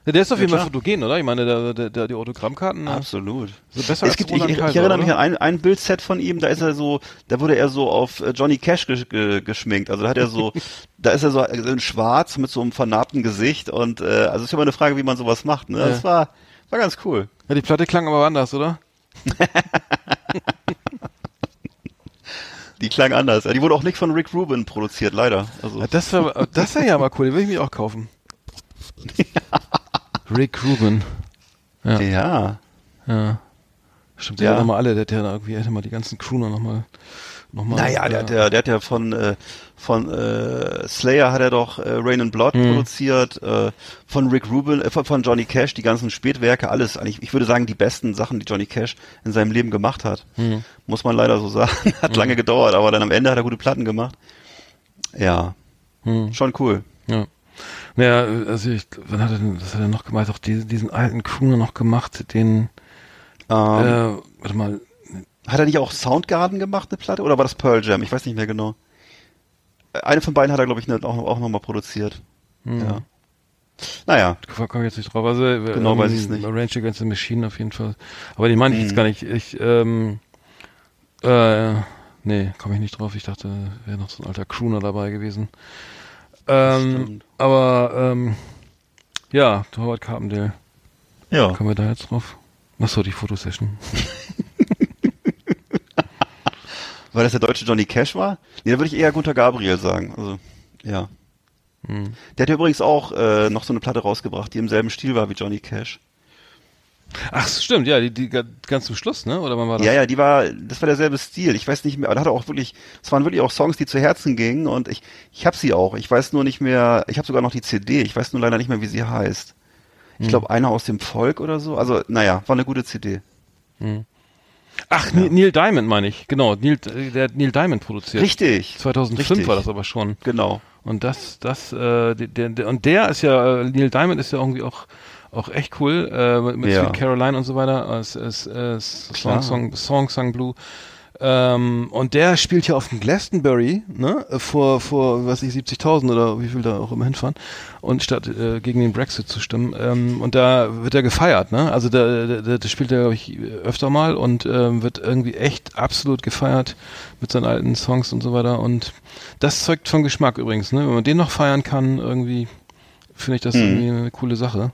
Speaker 3: ja der ist auf
Speaker 2: Ja,
Speaker 3: jeden Fall fotogen, oder? Ich meine, der, der, der, die Autogrammkarten. ne?
Speaker 2: Absolut.
Speaker 3: So besser
Speaker 2: es
Speaker 3: als
Speaker 2: gibt, ich, ich, ich
Speaker 3: Kaiser,
Speaker 2: erinnere mich an ein, ein Bildset von ihm, da ist er so, da wurde er so auf äh, Johnny Cash ge ge geschminkt. Also da hat er so, da ist er so in schwarz mit so einem vernarbten Gesicht und äh, also es ist immer eine Frage, wie man sowas macht. Ne?
Speaker 3: Ja.
Speaker 2: Das war, war ganz cool.
Speaker 3: Ja, die Platte klang aber anders, oder?
Speaker 2: Die klang anders. Die wurde auch nicht von Rick Rubin produziert, leider. Also
Speaker 3: Ja, das wäre das wär ja mal cool, den will ich mich auch kaufen. Rick Rubin. Ja.
Speaker 2: ja.
Speaker 3: Ja. Stimmt, der
Speaker 2: Ja.
Speaker 3: hat nochmal alle, der hat ja irgendwie, er hat mal die ganzen Crooner nochmal. Noch mal,
Speaker 2: Naja, der, hat ja, der hat ja von, äh, von äh, Slayer hat er doch äh, Rain and Blood
Speaker 3: Mhm.
Speaker 2: produziert, äh, von Rick Rubin, äh, von, Johnny Cash, die ganzen Spätwerke, alles, eigentlich, ich würde sagen, die besten Sachen, die Johnny Cash in seinem Leben gemacht hat.
Speaker 3: Mhm.
Speaker 2: Muss man leider so sagen. hat lange gedauert, aber dann am Ende hat er gute Platten gemacht. Ja,
Speaker 3: Hm.
Speaker 2: schon cool.
Speaker 3: Ja. Naja, also ich, wann hat er denn, was hat er noch gemacht? Auch diesen, diesen alten Crooner noch gemacht, den,
Speaker 2: Ähm,
Speaker 3: äh, warte mal,
Speaker 2: Hat er nicht auch Soundgarden gemacht, eine Platte, oder war das Pearl Jam? Ich weiß nicht mehr genau. Äh, Eine von beiden hat er, glaube ich, ne, auch, auch nochmal produziert.
Speaker 3: hm.
Speaker 2: Ja. Naja,
Speaker 3: komme ich jetzt nicht drauf. Also, äh,
Speaker 2: Genau weiß ich's nicht.
Speaker 3: Range Against the Machine auf jeden Fall. Aber die meine ich jetzt
Speaker 2: Mhm.
Speaker 3: gar nicht. Ich, ähm, äh, nee, komme ich nicht drauf. Ich dachte, wäre noch so ein alter Crooner dabei gewesen. Ähm, aber, ähm, ja, Howard Carpendale.
Speaker 2: ja.
Speaker 3: Kommen wir da jetzt drauf? Achso, die Fotosession.
Speaker 2: Weil das der deutsche Johnny Cash war? Nee, da würde ich eher Gunter Gabriel sagen. Also, ja.
Speaker 3: Hm.
Speaker 2: Der hat ja übrigens auch äh, noch so eine Platte rausgebracht, die im selben Stil war wie Johnny Cash.
Speaker 3: Ach, stimmt, ja, die, die ga- ganz zum Schluss, ne? Oder wann war das?
Speaker 2: Ja, ja, die war, das war derselbe Stil. Ich weiß nicht mehr, aber da hat er auch wirklich, es waren wirklich auch Songs, die zu Herzen gingen und ich, ich habe sie auch. Ich weiß nur nicht mehr, ich habe sogar noch die CD. Ich weiß nur leider nicht mehr, wie sie heißt. Ich
Speaker 3: Hm.
Speaker 2: glaube, einer aus dem Volk oder so. Also, naja, war eine gute CD.
Speaker 3: Ach, Neil- Neil Diamond meine ich. Genau, Neil, der hat Neil Diamond produziert.
Speaker 2: Richtig.
Speaker 3: 2005
Speaker 2: Richtig.
Speaker 3: war das aber schon.
Speaker 2: Genau.
Speaker 3: Und das, das, äh, der, der, und der ist ja, äh, Neil Diamond ist ja irgendwie auch, auch echt cool, äh, mit, mit
Speaker 2: Ja.
Speaker 3: Sweet Caroline und so weiter, es, es,
Speaker 2: Klar.
Speaker 3: Song, Song, Song, Song Blue. Ähm, und der spielt ja auf dem Glastonbury, ne, vor, vor, was ich, 70.000 oder wie viel da auch immer hinfahren, und statt äh, gegen den Brexit zu stimmen. Ähm, und da wird er gefeiert, ne, also da, da, da, spielt er, glaube ich, öfter mal und ähm, wird irgendwie echt absolut gefeiert mit seinen alten Songs und so weiter. Und das zeugt von Geschmack übrigens, ne, wenn man den noch feiern kann, irgendwie, finde ich das
Speaker 2: Mhm.
Speaker 3: irgendwie eine coole Sache.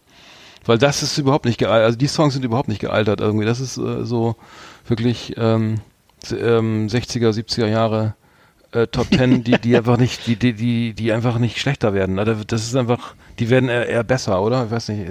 Speaker 3: Weil das ist überhaupt nicht gealtert, also die Songs sind überhaupt nicht gealtert irgendwie. Das ist äh, so wirklich ähm, ähm, 60er, 70er Jahre äh, Top Ten, die, die einfach nicht, die, die, die, die einfach nicht schlechter werden. Also Das ist einfach, die werden eher, eher besser, oder? Ich weiß nicht.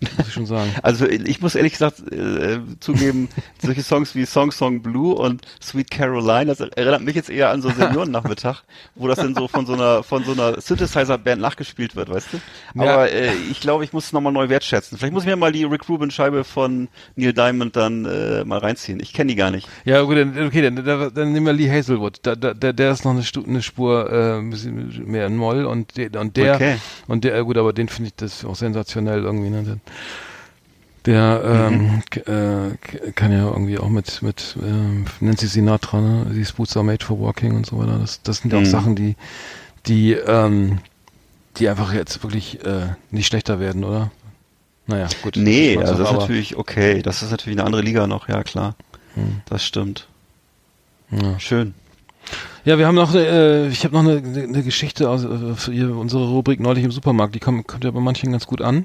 Speaker 3: Muss ich schon sagen.
Speaker 2: Also ich muss ehrlich gesagt äh, zugeben, solche Songs wie Song Song Blue und Sweet Caroline, das erinnert mich jetzt eher an so Seniorennachmittag, wo das dann so von so einer von so einer Synthesizer-Band nachgespielt wird, weißt du? Aber äh, ich glaube, ich muss es nochmal neu wertschätzen. Vielleicht muss ich mir mal die Rick Rubin Scheibe von Neil Diamond dann äh, mal reinziehen. Ich kenne die gar nicht.
Speaker 3: Ja, gut, dann, okay, dann, dann, dann nehmen wir Lee Hazelwood. Da, da, der, der ist noch eine, Stu eine Spur äh, ein bisschen mehr in Moll und der, und der,
Speaker 2: Okay.
Speaker 3: und der, gut, aber den finde ich das auch sensationell irgendwie. Ne? Der ähm, äh, kann ja irgendwie auch mit mit ähm, Nancy Sinatra, ne? These Boots are made for walking und so weiter. Das, das sind ja auch
Speaker 2: Mhm.
Speaker 3: Sachen, die die ähm, die einfach jetzt wirklich äh, nicht schlechter werden, oder? Naja, gut.
Speaker 2: Nee,
Speaker 3: Geschmackssache,
Speaker 2: also das ist natürlich okay. Das ist natürlich eine andere Liga noch, ja klar.
Speaker 3: Hm.
Speaker 2: Das stimmt.
Speaker 3: Ja.
Speaker 2: Schön.
Speaker 3: Ja, wir haben noch, äh, ich habe noch eine, eine Geschichte aus äh, für unsere Rubrik neulich im Supermarkt. Die kommt, kommt ja bei manchen ganz gut an.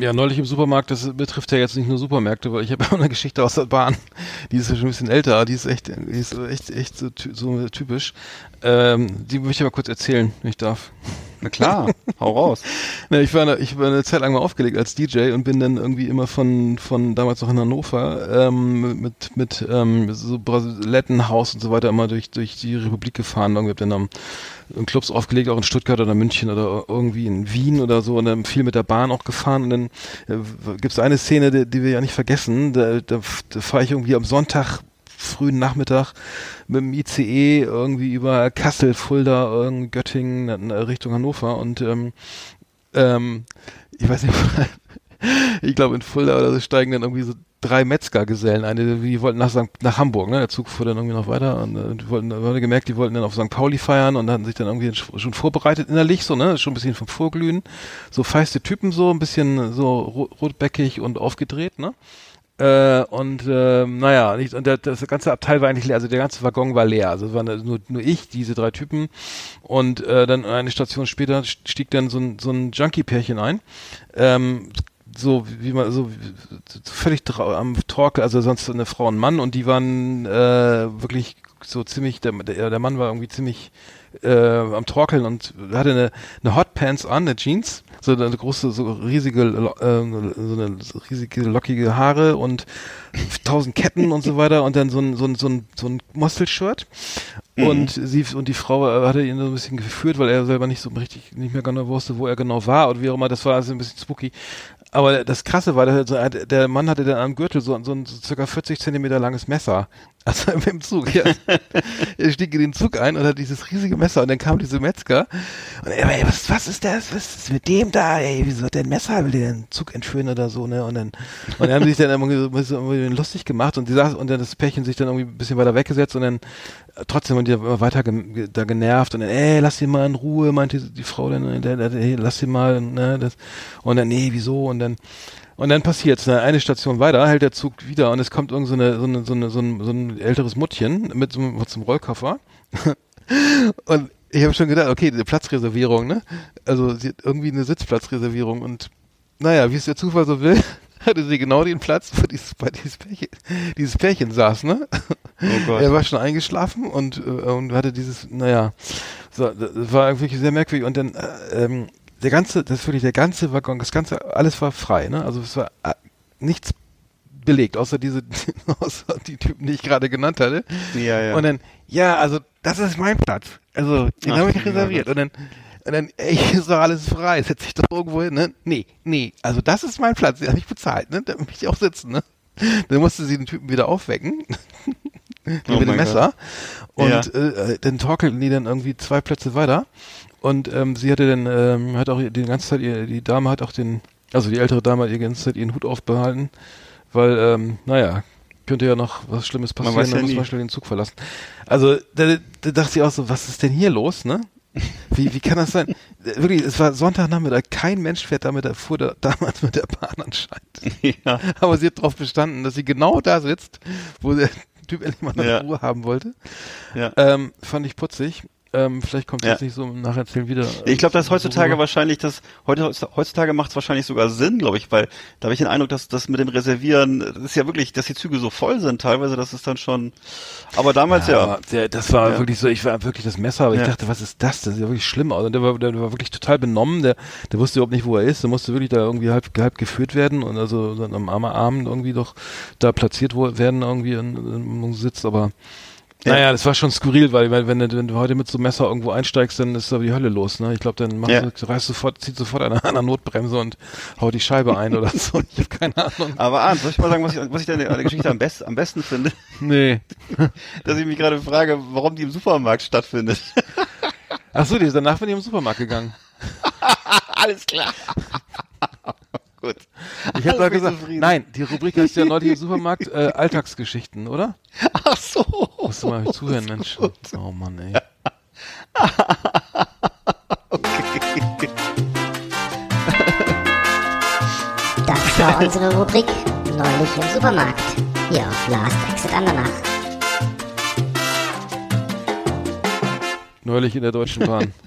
Speaker 3: Ja, neulich im Supermarkt, das betrifft ja jetzt nicht nur Supermärkte, weil ich habe auch eine Geschichte aus der Bahn, die ist ja schon ein bisschen älter, die ist echt, die ist echt, echt so, so typisch. Ähm, die möchte ich aber kurz erzählen, wenn ich darf.
Speaker 2: Na klar, hau raus.
Speaker 3: Na, ich war, eine, ich war eine Zeit lang mal aufgelegt als DJ und bin dann irgendwie immer von, von damals noch in Hannover ähm, mit, mit ähm, so Brasilettenhaus und so weiter immer durch, durch die Republik gefahren. Irgendwie hab dann am, in Clubs aufgelegt, auch in Stuttgart oder München oder irgendwie in Wien oder so und dann viel mit der Bahn auch gefahren und dann äh, gibt's eine Szene, die, die wir ja nicht vergessen, da, da, da fahre ich irgendwie am Sonntag frühen Nachmittag mit dem ICE irgendwie über Kassel, Fulda, Göttingen, na- Richtung Hannover und ähm, ähm, ich weiß nicht, ich glaube in Fulda oder so steigen dann irgendwie so drei Metzgergesellen ein, die, wollten nach, St. nach Hamburg, ne? Der Zug fuhr dann irgendwie noch weiter und äh, die wollten, da wurde gemerkt, die wollten dann auf St. Pauli feiern und hatten sich dann irgendwie sch- schon vorbereitet innerlich, so, ne? Schon ein bisschen vom Vorglühen. So feiste Typen so, ein bisschen so ro- rotbäckig und aufgedreht, ne? Äh, und ähm, naja, nicht, und der, das ganze Abteil war eigentlich leer, also der ganze Waggon war leer. Also es waren nur, nur ich, diese drei Typen. Und äh, dann eine Station später stieg dann so ein, so ein Junkie-Pärchen ein. Ähm, so wie man so völlig am Torkel, also sonst eine Frau und Mann und die waren äh, wirklich so ziemlich, der, der, der Mann war irgendwie ziemlich äh, am Torkeln und hatte eine, eine Hotpants an, eine Jeans, so eine große, so riesige, äh, so eine riesige lockige Haare und tausend Ketten und so weiter und dann so ein so ein so ein, so ein Mostelshirt und sie und die Frau äh, hatte ihn so ein bisschen geführt, weil er selber nicht so richtig nicht mehr genau wusste, wo er genau war oder wie auch immer. Das war also ein bisschen spooky. Aber das Krasse war, der, der der Mann hatte dann am Gürtel so, so ein so circa 40 Zentimeter langes Messer. Also im Zug. Ja. er stieg in den Zug ein und hat dieses riesige Messer und dann kam diese Metzger und er, ey, was, was ist das? Was ist mit dem da? Ey, wieso hat der ein Messer? Will der den Zug entführen oder so, ne? Und dann, und dann haben die sich dann irgendwie so irgendwie lustig gemacht und die saß, und dann das Pärchen sich dann irgendwie ein bisschen weiter weggesetzt und dann äh, trotzdem und die immer weiter ge da genervt und dann, ey, lass ihn mal in Ruhe, meinte die Frau dann, hey, lass ihn mal, ne, das, und dann, nee, wieso? Und dann, und dann passiert's, ne, eine Station weiter, hält der Zug wieder und es kommt irgend so eine, so eine, so eine, so ein, so ein älteres Muttchen mit so einem, mit so einem Rollkoffer. und ich habe schon gedacht, okay, eine Platzreservierung, ne? Also sie hat irgendwie eine Sitzplatzreservierung und naja, wie es der Zufall so will, hatte sie genau den Platz, wo dieses, bei dieses Pärchen, dieses Pärchen saß, ne?
Speaker 2: Oh Gott.
Speaker 3: Er war schon eingeschlafen und, äh, und hatte dieses, naja, so, das war wirklich sehr merkwürdig und dann, äh, ähm, der ganze, das ist wirklich der ganze Waggon, das ganze, alles war frei, ne? Also es war äh, nichts belegt, außer diese, außer die Typen, die ich gerade genannt hatte.
Speaker 2: Ja, ja.
Speaker 3: Und dann, ja, also das ist mein Platz. Also, den habe ich reserviert. Und dann, und dann, ey, ist doch alles frei, setz dich doch irgendwo hin, ne? Nee, nee, also das ist mein Platz, den habe ich bezahlt, ne? Da möchte ich auch sitzen, ne? Dann musste sie den Typen wieder aufwecken.
Speaker 2: Oh
Speaker 3: mit dem
Speaker 2: mein
Speaker 3: Messer. Und
Speaker 2: Ja.
Speaker 3: äh, dann torkelten die dann irgendwie zwei Plätze weiter. Und ähm, sie hatte dann, ähm, hat auch die ganze Zeit, ihr, die Dame hat auch den, also die ältere Dame hat die ganze Zeit ihren Hut aufbehalten, weil, ähm, naja, könnte ja noch was Schlimmes passieren,
Speaker 2: weiß
Speaker 3: dann
Speaker 2: ja
Speaker 3: muss
Speaker 2: nie.
Speaker 3: man schnell den Zug verlassen. Also da, da dachte ich auch so, was ist denn hier los, ne? Wie, wie kann das sein? Äh, Wirklich, es war Sonntagnachmittag, kein Mensch fährt damit, fuhr da, damals mit der Bahn anscheinend.
Speaker 2: ja.
Speaker 3: Aber sie hat darauf bestanden, dass sie genau da sitzt, wo der Typ endlich mal eine
Speaker 2: Ja.
Speaker 3: Ruhe haben wollte.
Speaker 2: ja.
Speaker 3: Ähm, fand ich putzig. Ähm, vielleicht kommt
Speaker 2: Ja.
Speaker 3: jetzt nicht so im Nacherzählen wieder.
Speaker 2: Ich glaube, dass
Speaker 3: so
Speaker 2: heutzutage
Speaker 3: rüber.
Speaker 2: wahrscheinlich das heute heutzutage macht es wahrscheinlich sogar Sinn, glaube ich, weil da habe ich den Eindruck, dass das mit dem Reservieren, das ist ja wirklich, dass die Züge so voll sind, teilweise, das ist dann schon. Aber damals ja.
Speaker 3: aber Der, das war
Speaker 2: Ja.
Speaker 3: wirklich so, ich war wirklich das Messer, aber ich
Speaker 2: Ja.
Speaker 3: dachte, was ist das? Das ist ja wirklich schlimm. Also der war, der war wirklich total benommen, der, der wusste überhaupt nicht, wo er ist, der musste wirklich da irgendwie halb, halb geführt werden und also dann am armen Abend irgendwie doch da platziert werden irgendwie in, in, in Sitz, aber
Speaker 2: Ja.
Speaker 3: naja, das war schon skurril, weil wenn, wenn, du, wenn du heute mit so einem Messer irgendwo einsteigst, dann ist da die Hölle los, ne? Ich glaube, dann machst
Speaker 2: Ja.
Speaker 3: du, reißt sofort, zieht sofort einer an der Notbremse und haut die Scheibe ein oder so. Ich habe keine Ahnung.
Speaker 2: Aber Arndt, soll ich mal sagen, was ich, was ich an der Geschichte am, best, am besten finde?
Speaker 3: Nee.
Speaker 2: Dass ich mich gerade frage, warum die im Supermarkt stattfindet.
Speaker 3: Ach so, die ist danach bin ich im Supermarkt gegangen.
Speaker 2: Alles klar. Gut.
Speaker 3: Ich habe da gesagt,
Speaker 2: zufrieden.
Speaker 3: nein, die Rubrik heißt ja neulich im Supermarkt äh, Alltagsgeschichten, oder?
Speaker 2: Ach so.
Speaker 3: Musst du mal zuhören, Mensch. Oh Mann, ey.
Speaker 6: Das war unsere Rubrik Neulich im Supermarkt. Hier auf Last Exit Andernach.
Speaker 3: Neulich in der Deutschen Bahn.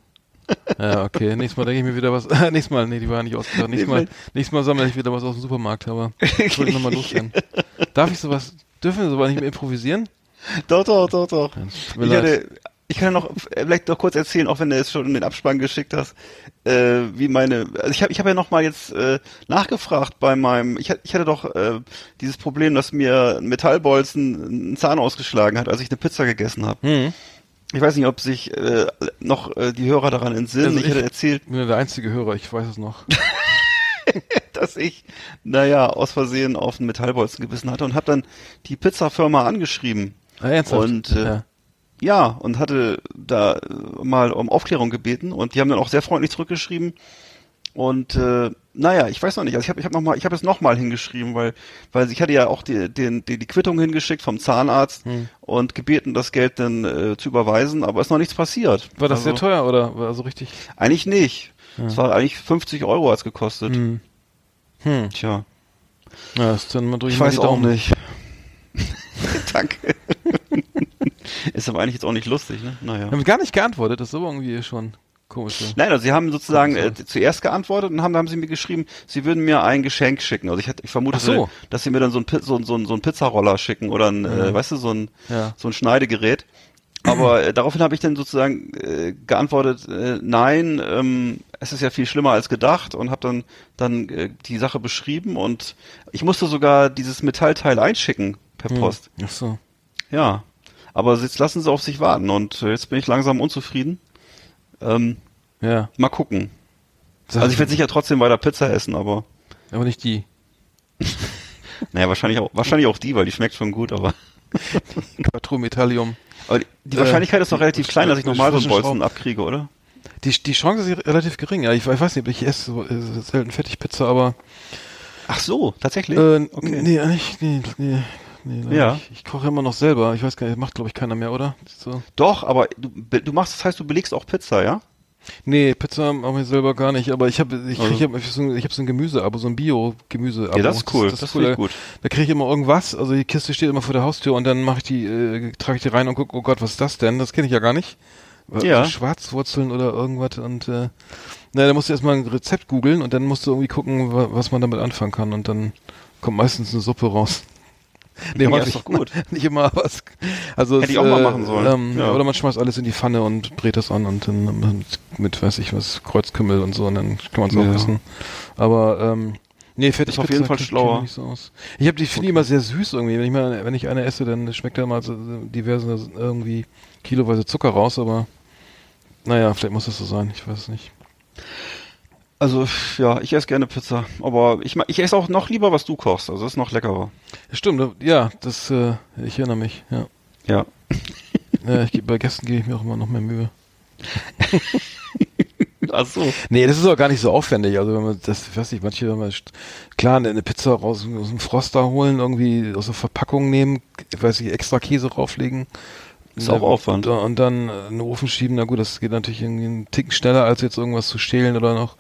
Speaker 3: Ja, okay. Nächstes Mal denke ich mir wieder was. nächstes Mal, nee, die war nicht ausgedacht. Nächstes Mal, nächstes Mal sammle ich wieder was aus dem Supermarkt, aber das wollte ich nochmal loswerden. Darf ich sowas, dürfen wir sowas nicht mehr improvisieren?
Speaker 2: Doch, doch, doch, doch. Ich, hatte, ich kann noch vielleicht noch kurz erzählen, auch wenn du es schon in den Abspann geschickt hast, äh, wie meine, also ich habe ich hab ja noch mal jetzt äh, nachgefragt bei meinem, ich, hatte- ich hatte doch äh, dieses Problem, dass mir ein Metallbolzen einen Zahn ausgeschlagen hat, als ich eine Pizza gegessen habe.
Speaker 3: Hm.
Speaker 2: Ich weiß nicht, ob sich äh, noch äh, die Hörer daran entsinnen.
Speaker 3: Also
Speaker 2: ich,
Speaker 3: ich-
Speaker 2: hatte erzählt,
Speaker 3: Ich bin ja der einzige Hörer, ich weiß es noch.
Speaker 2: dass ich, naja, aus Versehen auf einen Metallbolzen gebissen hatte und habe dann die Pizzafirma angeschrieben.
Speaker 3: Ah, ernsthaft?
Speaker 2: Und äh,
Speaker 3: ja.
Speaker 2: Ja, und hatte da mal um Aufklärung gebeten und die haben dann auch sehr freundlich zurückgeschrieben. Und äh, naja, ich weiß noch nicht. Also ich habe ich hab noch mal, ich habe es noch mal hingeschrieben, weil weil ich hatte ja auch die den, die, die Quittung hingeschickt vom Zahnarzt
Speaker 3: Hm.
Speaker 2: und gebeten, das Geld dann äh, zu überweisen, aber ist noch nichts passiert.
Speaker 3: War das
Speaker 2: also,
Speaker 3: sehr teuer oder war so richtig?
Speaker 2: Eigentlich nicht. Es war eigentlich 50 Euro hat's gekostet.
Speaker 3: Hm. Hm.
Speaker 2: Tja,
Speaker 3: Ja, ist dann mal durch
Speaker 2: ich weiß auch nicht. Danke. ist aber eigentlich jetzt auch nicht lustig, ne? Naja.
Speaker 3: Wir haben gar nicht geantwortet, das ist aber irgendwie schon komisch.
Speaker 2: Nein, also sie haben sozusagen äh, zuerst geantwortet und haben, haben sie mir geschrieben, sie würden mir ein Geschenk schicken. Also ich, hätte- ich vermute,
Speaker 3: so.
Speaker 2: dass sie mir dann so ein, so, so, so ein Pizzaroller schicken oder ein, äh,
Speaker 3: Mhm.
Speaker 2: weißt du, so ein,
Speaker 3: Ja.
Speaker 2: so ein Schneidegerät. Aber äh, daraufhin habe ich dann sozusagen äh, geantwortet, äh, nein, ähm, es ist ja viel schlimmer als gedacht und habe dann dann äh, die Sache beschrieben und ich musste sogar dieses Metallteil einschicken per
Speaker 3: Hm.
Speaker 2: Post.
Speaker 3: Ach so.
Speaker 2: Ja, aber jetzt lassen sie auf sich warten und äh, jetzt bin ich langsam unzufrieden. Ähm,
Speaker 3: Ja.
Speaker 2: mal gucken.
Speaker 3: Sag-
Speaker 2: Also ich werde sicher trotzdem weiter Pizza essen, aber
Speaker 3: aber nicht die.
Speaker 2: naja, wahrscheinlich auch, wahrscheinlich auch die, weil die schmeckt schon gut, aber,
Speaker 3: Quattrometallium.
Speaker 2: aber die, die
Speaker 3: Äh,
Speaker 2: Wahrscheinlichkeit ist doch relativ klein, dass ich nochmal so einen Bolzen abkriege, oder?
Speaker 3: Die, die Chance ist relativ gering. Ja, ich, ich weiß nicht, ich esse so, äh, selten Fertigpizza, aber
Speaker 2: Ach so, tatsächlich?
Speaker 3: äh,
Speaker 2: okay.
Speaker 3: nee, eigentlich, nee, nee, nee,
Speaker 2: Ja.
Speaker 3: Ich, ich koche immer noch selber. Ich weiß gar nicht, macht glaube ich keiner mehr, oder? So.
Speaker 2: Doch, aber du, du machst, das heißt, du belegst auch Pizza, ja?
Speaker 3: Nee, Pizza mache ich selber gar nicht, aber ich habe ich,
Speaker 2: Also.
Speaker 3: ich hab, ich hab so, ein- ich hab so ein Gemüse-Abo, so ein Bio-Gemüse-Abo.
Speaker 2: Ja, das ist cool, das,
Speaker 3: ist
Speaker 2: finde
Speaker 3: cool.
Speaker 2: gut.
Speaker 3: Da kriege ich immer irgendwas, also die Kiste steht immer vor der Haustür und dann mache ich die, äh, trage ich die rein und gucke, oh Gott, was ist das denn? Das kenne ich ja gar nicht.
Speaker 2: Ja.
Speaker 3: So Schwarzwurzeln oder irgendwas und äh, na, da musst du erstmal ein Rezept googeln und dann musst du irgendwie gucken, wa- was man damit anfangen kann und dann kommt meistens eine Suppe raus. Nee,
Speaker 2: Ja, ist doch gut.
Speaker 3: Nicht immer, aber es, also
Speaker 2: Hätte
Speaker 3: es,
Speaker 2: ich auch mal
Speaker 3: äh,
Speaker 2: machen sollen.
Speaker 3: Ähm,
Speaker 2: Ja.
Speaker 3: Oder man schmeißt alles in die Pfanne und brät das an und dann mit, mit weiß ich was, Kreuzkümmel und so und dann kann man es auch
Speaker 2: Ja.
Speaker 3: essen. Aber ähm, nee, fertig
Speaker 2: Ist auf jeden Fall schlauer.
Speaker 3: so aus. Ich habe die finde ich immer sehr süß irgendwie. Wenn ich mal, wenn ich eine esse, dann schmeckt da mal so diverse irgendwie kiloweise Zucker raus, aber naja, vielleicht muss das so sein, ich weiß es nicht.
Speaker 2: Also, ja, ich esse gerne Pizza, aber ich, ich esse auch noch lieber, was du kochst, also ist noch leckerer.
Speaker 3: Stimmt, ja, das, äh, ich erinnere mich, ja.
Speaker 2: Ja.
Speaker 3: ja ich, bei Gästen gebe ich mir auch immer noch mehr Mühe.
Speaker 2: Ach so.
Speaker 3: Nee, das ist auch gar nicht so aufwendig. Also wenn man das, ich weiß nicht, manche, wenn man klar eine Pizza raus aus dem Froster holen, irgendwie aus der Verpackung nehmen, ich weiß nicht, extra Käse rauflegen
Speaker 2: Ist auch Aufwand.
Speaker 3: Und, und dann äh, in den Ofen schieben, na gut, das geht natürlich irgendwie einen Ticken schneller, als jetzt irgendwas zu stehlen oder noch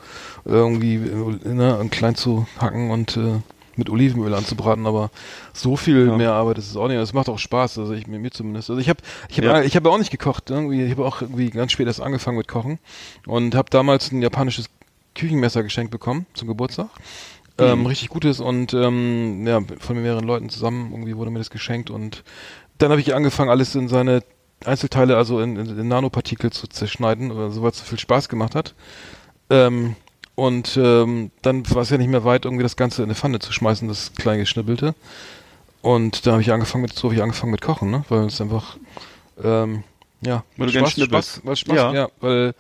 Speaker 3: irgendwie äh, ne, klein zu hacken und äh, mit Olivenöl anzubraten, aber so viel
Speaker 2: Ja.
Speaker 3: mehr Arbeit ist es auch nicht. Es macht auch Spaß, also ich mir, mir zumindest. Also ich habe ich habe
Speaker 2: Ja.
Speaker 3: ich habe auch nicht gekocht, irgendwie ich habe auch irgendwie ganz spät erst angefangen mit Kochen und habe damals ein japanisches Küchenmesser geschenkt bekommen zum Geburtstag. Ähm, richtig gutes und ähm, ja, von mehreren Leuten zusammen irgendwie wurde mir das geschenkt und dann habe ich angefangen, alles in seine Einzelteile, also in, in, in Nanopartikel zu zerschneiden, so weil es so viel Spaß gemacht hat. Ähm, und ähm, dann war es ja nicht mehr weit, irgendwie das Ganze in eine Pfanne zu schmeißen, das klein geschnibbelte. Und da habe ich angefangen mit, so habe ich angefangen mit Kochen, ne? Weil es einfach, ähm, ja,
Speaker 2: Weil du
Speaker 3: Spaß. Spaß, weil Spaß,
Speaker 2: Ja.
Speaker 3: ja, weil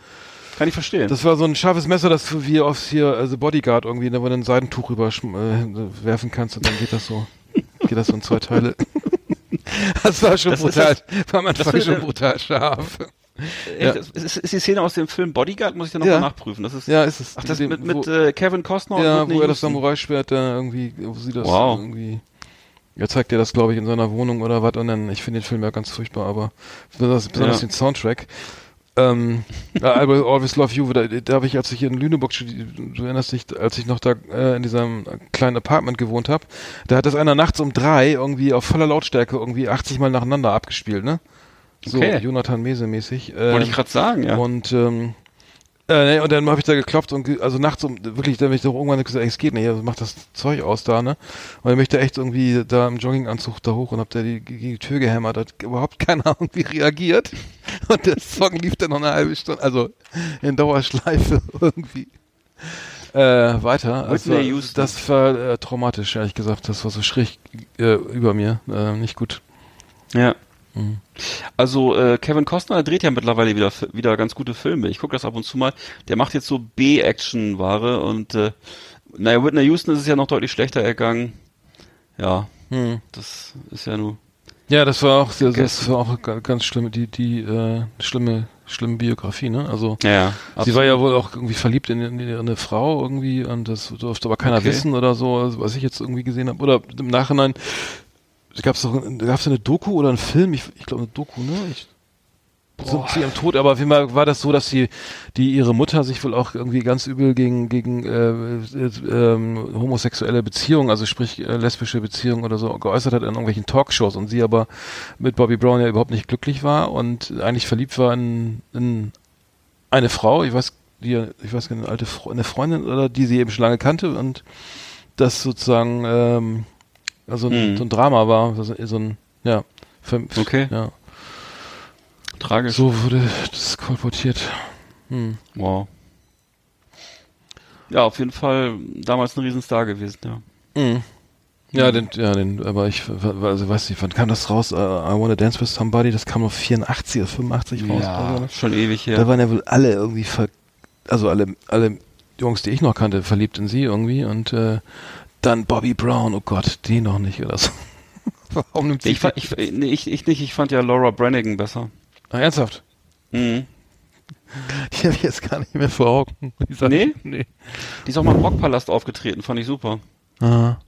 Speaker 2: Kann ich verstehen.
Speaker 3: das war so ein scharfes Messer, das wie aufs hier, also Bodyguard irgendwie, da wo du ein Seidentuch rüber äh, werfen kannst und dann geht das so, geht das so in zwei Teile. Das war schon
Speaker 2: Das
Speaker 3: brutal,
Speaker 2: das-
Speaker 3: war Anfang
Speaker 2: das-
Speaker 3: schon brutal scharf.
Speaker 2: Echt,
Speaker 3: ja.
Speaker 2: ist, ist die Szene aus dem Film Bodyguard, muss ich dann nochmal
Speaker 3: Ja.
Speaker 2: nachprüfen. Das ist,
Speaker 3: Ja, ist es.
Speaker 2: ach, das
Speaker 3: Dem-
Speaker 2: mit, mit
Speaker 3: wo-
Speaker 2: äh, Kevin Costner
Speaker 3: ja,
Speaker 2: und
Speaker 3: wo
Speaker 2: Whitney
Speaker 3: er das. Samurai-Schwert da irgendwie, wo sie das
Speaker 2: Wow.
Speaker 3: irgendwie, er zeigt dir das, glaube ich, in seiner Wohnung oder was und dann, ich finde den Film ja ganz furchtbar, aber besonders, besonders
Speaker 2: Ja.
Speaker 3: den Soundtrack. Ähm, I will always love you, da, da habe ich, als ich in Lüneburg, studi- du erinnerst dich, als ich noch da äh, in diesem kleinen Apartment gewohnt habe, da hat das einer nachts um drei irgendwie auf voller Lautstärke irgendwie 80 Mal nacheinander abgespielt, ne? So
Speaker 2: Okay.
Speaker 3: Jonathan Mese mäßig.
Speaker 2: Wollte ich gerade sagen, ja.
Speaker 3: Und ähm, äh, nee, und dann habe ich da geklopft und also nachts um wirklich, dann bin ich doch irgendwann gesagt, ey, es geht nicht, also mach das Zeug aus da, ne? Und dann bin ich da echt irgendwie da im Jogginganzug da hoch und hab da die, gegen die Tür gehämmert, hat überhaupt keiner irgendwie reagiert. Und der Song lief dann noch eine halbe Stunde, also in Dauerschleife irgendwie. Äh, weiter. Also, das war äh, traumatisch, ehrlich gesagt. Das war so schräg äh, über mir. Äh, nicht gut.
Speaker 2: Ja.
Speaker 3: Mhm.
Speaker 2: Also äh, Kevin Costner dreht ja mittlerweile wieder wieder ganz gute Filme. Ich gucke das ab und zu mal. Der macht jetzt so B-Action-Ware und äh, naja, Whitney Houston ist es ja noch deutlich schlechter ergangen. Ja,
Speaker 3: Hm.
Speaker 2: das ist ja nur.
Speaker 3: Ja, das war auch sehr, das war auch ga- ganz schlimme, die, die, äh, schlimme, schlimme Biografie, ne? Also,
Speaker 2: Ja,
Speaker 3: sie war ja wohl auch irgendwie verliebt in, in, in eine Frau irgendwie und das durfte aber keiner
Speaker 2: Okay.
Speaker 3: wissen oder so, also, was ich jetzt irgendwie gesehen habe. Oder im Nachhinein gab es doch, gab es eine Doku oder einen Film? Ich, ich glaube eine Doku, ne? Ich, zu, zu ihrem Tod, aber auf jeden Fall war das so, dass sie, die ihre Mutter sich wohl auch irgendwie ganz übel gegen gegen äh, äh, ähm, homosexuelle Beziehungen, also sprich äh, lesbische Beziehungen oder so geäußert hat in irgendwelchen Talkshows und sie aber mit Bobby Brown ja überhaupt nicht glücklich war und eigentlich verliebt war in, in eine Frau, ich weiß, die, ich weiß gar nicht, eine alte Fre eine Freundin oder die sie eben schon lange kannte und das sozusagen ähm, also
Speaker 2: Mhm.
Speaker 3: so ein Drama war, so, ein ja, für,
Speaker 2: Okay.
Speaker 3: ja.
Speaker 2: Tragisch.
Speaker 3: So wurde das kolportiert. Hm.
Speaker 2: Wow. Ja, auf jeden Fall damals ein Riesenstar gewesen, ja.
Speaker 3: Mhm. Ja, den, ja, den, aber ich, also weiß nicht, wann kam das raus? Uh, I Wanna Dance with Somebody, das kam auf 84 oder 85 raus. oder ne?
Speaker 2: schon ewig her.
Speaker 3: Da waren ja wohl alle irgendwie, ver also alle, alle Jungs, die ich noch kannte, verliebt in sie irgendwie und äh, dann Bobby Brown, oh Gott, die noch nicht oder so. Warum nimmt sie
Speaker 2: ich, fand- ich, nee, ich, ich nicht, ich fand ja Laura Branigan besser.
Speaker 3: Ah, ernsthaft?
Speaker 2: Mhm.
Speaker 3: Die habe ich jetzt gar nicht mehr vor Augen.
Speaker 2: Nee?
Speaker 3: Nee.
Speaker 2: Die ist auch mal im Rockpalast aufgetreten, fand ich super.
Speaker 3: Aha,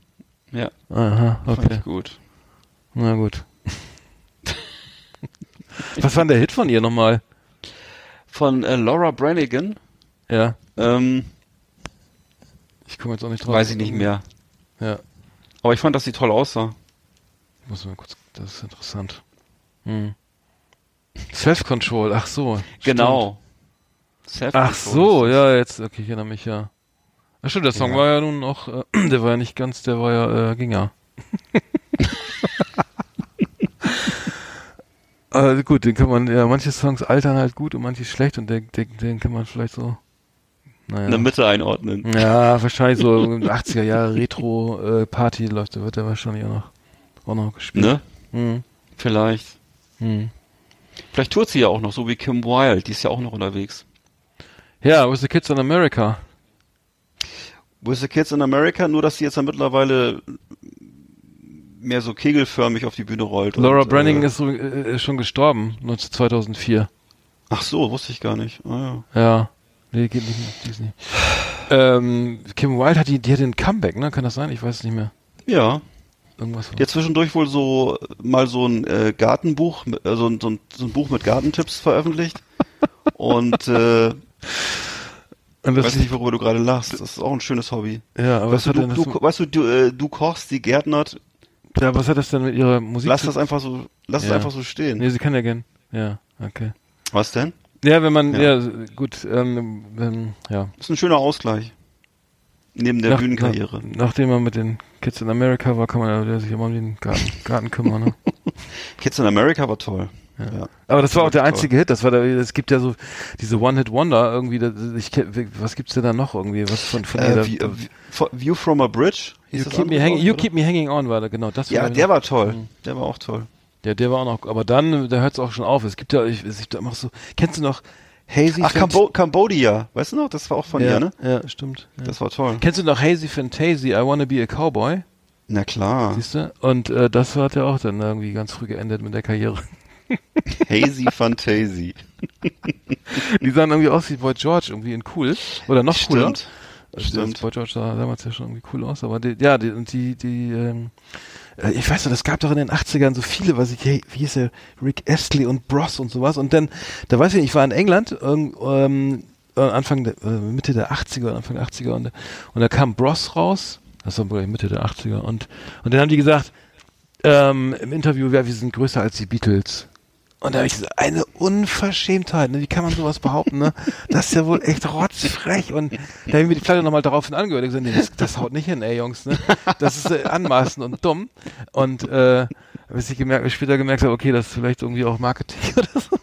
Speaker 2: Ja,
Speaker 3: aha,
Speaker 2: fand
Speaker 3: okay.
Speaker 2: ich gut.
Speaker 3: Na gut. Was war denn der Hit von ihr nochmal?
Speaker 2: Von äh, Laura Branigan,
Speaker 3: Ja,
Speaker 2: ähm,
Speaker 3: ich komme jetzt auch nicht drauf.
Speaker 2: weiß ich nicht mehr.
Speaker 3: Ja,
Speaker 2: Aber ich fand, dass sie toll aussah.
Speaker 3: muss mal kurz, das ist interessant. Hm. Self-Control, ach so.
Speaker 2: Genau.
Speaker 3: Ach so, ja, jetzt, okay, ich erinnere mich ja. Ach stimmt, der Song
Speaker 2: Ja.
Speaker 3: war ja nun auch, äh, der war ja nicht ganz, der war ja, äh, ging ja. Also gut, den kann man, ja, manche Songs altern halt gut und manche schlecht und den, den, den kann man vielleicht so, naja.
Speaker 2: In der Mitte einordnen.
Speaker 3: Ja, wahrscheinlich so in den 80er Jahre Retro-Party läuft, da wird der wahrscheinlich auch noch, auch noch gespielt.
Speaker 2: Ne?
Speaker 3: Hm.
Speaker 2: Vielleicht.
Speaker 3: Hm.
Speaker 2: Vielleicht tourt sie ja auch noch, so wie Kim Wilde. Die ist ja auch noch unterwegs.
Speaker 3: Ja, With the Kids in America.
Speaker 2: With the Kids in America, nur dass sie jetzt ja mittlerweile mehr so kegelförmig auf die Bühne rollt.
Speaker 3: Laura
Speaker 2: und,
Speaker 3: Branning
Speaker 2: äh,
Speaker 3: ist, so, äh, ist schon gestorben, 19 2004.
Speaker 2: Ach so, wusste ich gar nicht. Ah, ja.
Speaker 3: Ja. Nee, geht nicht, ist nicht. Ähm, Kim Wilde hat die, die hat den Comeback, ne? Kann das sein? Ich weiß es nicht mehr.
Speaker 2: ja.
Speaker 3: Irgendwas war
Speaker 2: Die hat zwischendurch wohl so mal so ein äh, Gartenbuch, mit- äh, so, ein- so, ein, so ein Buch mit Gartentipps veröffentlicht. Und äh,
Speaker 3: Und das,
Speaker 2: weiß nicht, worüber du gerade lachst. Das ist auch ein schönes Hobby.
Speaker 3: ja, aber was
Speaker 2: Weißt du,
Speaker 3: hat,
Speaker 2: du,
Speaker 3: denn das,
Speaker 2: du, weißt du, du, äh, du kochst, die gärtnert,
Speaker 3: ja, was hat das denn mit ihrer Musik
Speaker 2: lass das einfach so, lass es
Speaker 3: Ja.
Speaker 2: einfach so stehen.
Speaker 3: Nee, sie kann ja gern. Ja, okay.
Speaker 2: Was denn?
Speaker 3: Ja, wenn man,
Speaker 2: Ja.
Speaker 3: ja, gut, ähm, wenn, ja.
Speaker 2: Das ist ein schöner Ausgleich. Neben der
Speaker 3: Nach-
Speaker 2: Bühnenkarriere.
Speaker 3: Nach, nachdem man mit den Kids in America war, kann man ja sich immer um den Garten, Garten kümmern, ne?
Speaker 2: Kids in America war toll. Ja.
Speaker 3: Aber das war auch der
Speaker 2: Toll.
Speaker 3: einzige Hit. Das war der, es gibt ja so diese One-Hit-Wonder irgendwie. Das, ich, was gibt's denn da noch irgendwie? Was von von?
Speaker 2: Äh, View, äh, View from a Bridge?
Speaker 3: You
Speaker 2: das
Speaker 3: keep me hanging, you keep me hanging on war da genau. Das
Speaker 2: Ja, der war toll.
Speaker 3: Mhm.
Speaker 2: Der war auch toll.
Speaker 3: Der, der war auch noch. Aber dann, da hört's auch schon auf. Es gibt ja, ich, ich da mach so. Kennst du noch Hazy?
Speaker 2: Ach, Cambo Cambodia. Weißt du noch? Das war auch von
Speaker 3: ja,
Speaker 2: ihr, ne?
Speaker 3: Ja, stimmt. Ja.
Speaker 2: Das war toll.
Speaker 3: Kennst du noch Hazy Fantasy? I Wanna Be a Cowboy?
Speaker 2: Na klar.
Speaker 3: Siehst du? Und äh, das hat ja auch dann irgendwie ganz früh geendet mit der Karriere.
Speaker 2: Hazy Fantasy.
Speaker 3: Die sahen irgendwie aus wie Boy George, irgendwie in cool. Oder noch cooler.
Speaker 2: Stimmt.
Speaker 3: Also
Speaker 2: Stimmt.
Speaker 3: Das Boy George sah damals ja schon irgendwie cool aus, aber die, ja, die, und die, die, ähm, äh, ich weiß noch, es gab doch in den 80ern so viele, was ich, hey, wie hieß der, Rick Astley und Bros und sowas. Und dann, da weiß ich nicht, ich war in England, ähm, äh, Anfang der, äh, Mitte der 80er, Anfang der 80er und, und da kam Bros raus, das war Mitte der 80er und, und dann haben die gesagt, ähm, im Interview, ja, wir sind größer als die Beatles. Und da habe ich gesagt, eine Unverschämtheit, ne? wie kann man sowas behaupten, ne? Das ist ja wohl echt rotzfrech. Und da habe ich mir die Platte nochmal daraufhin angehört und gesagt, nee, das, das haut nicht hin, ey Jungs, ne? Das ist äh, anmaßend und dumm. Und äh, bis ich gemerkt, später gemerkt habe, okay, das ist vielleicht irgendwie auch Marketing oder so.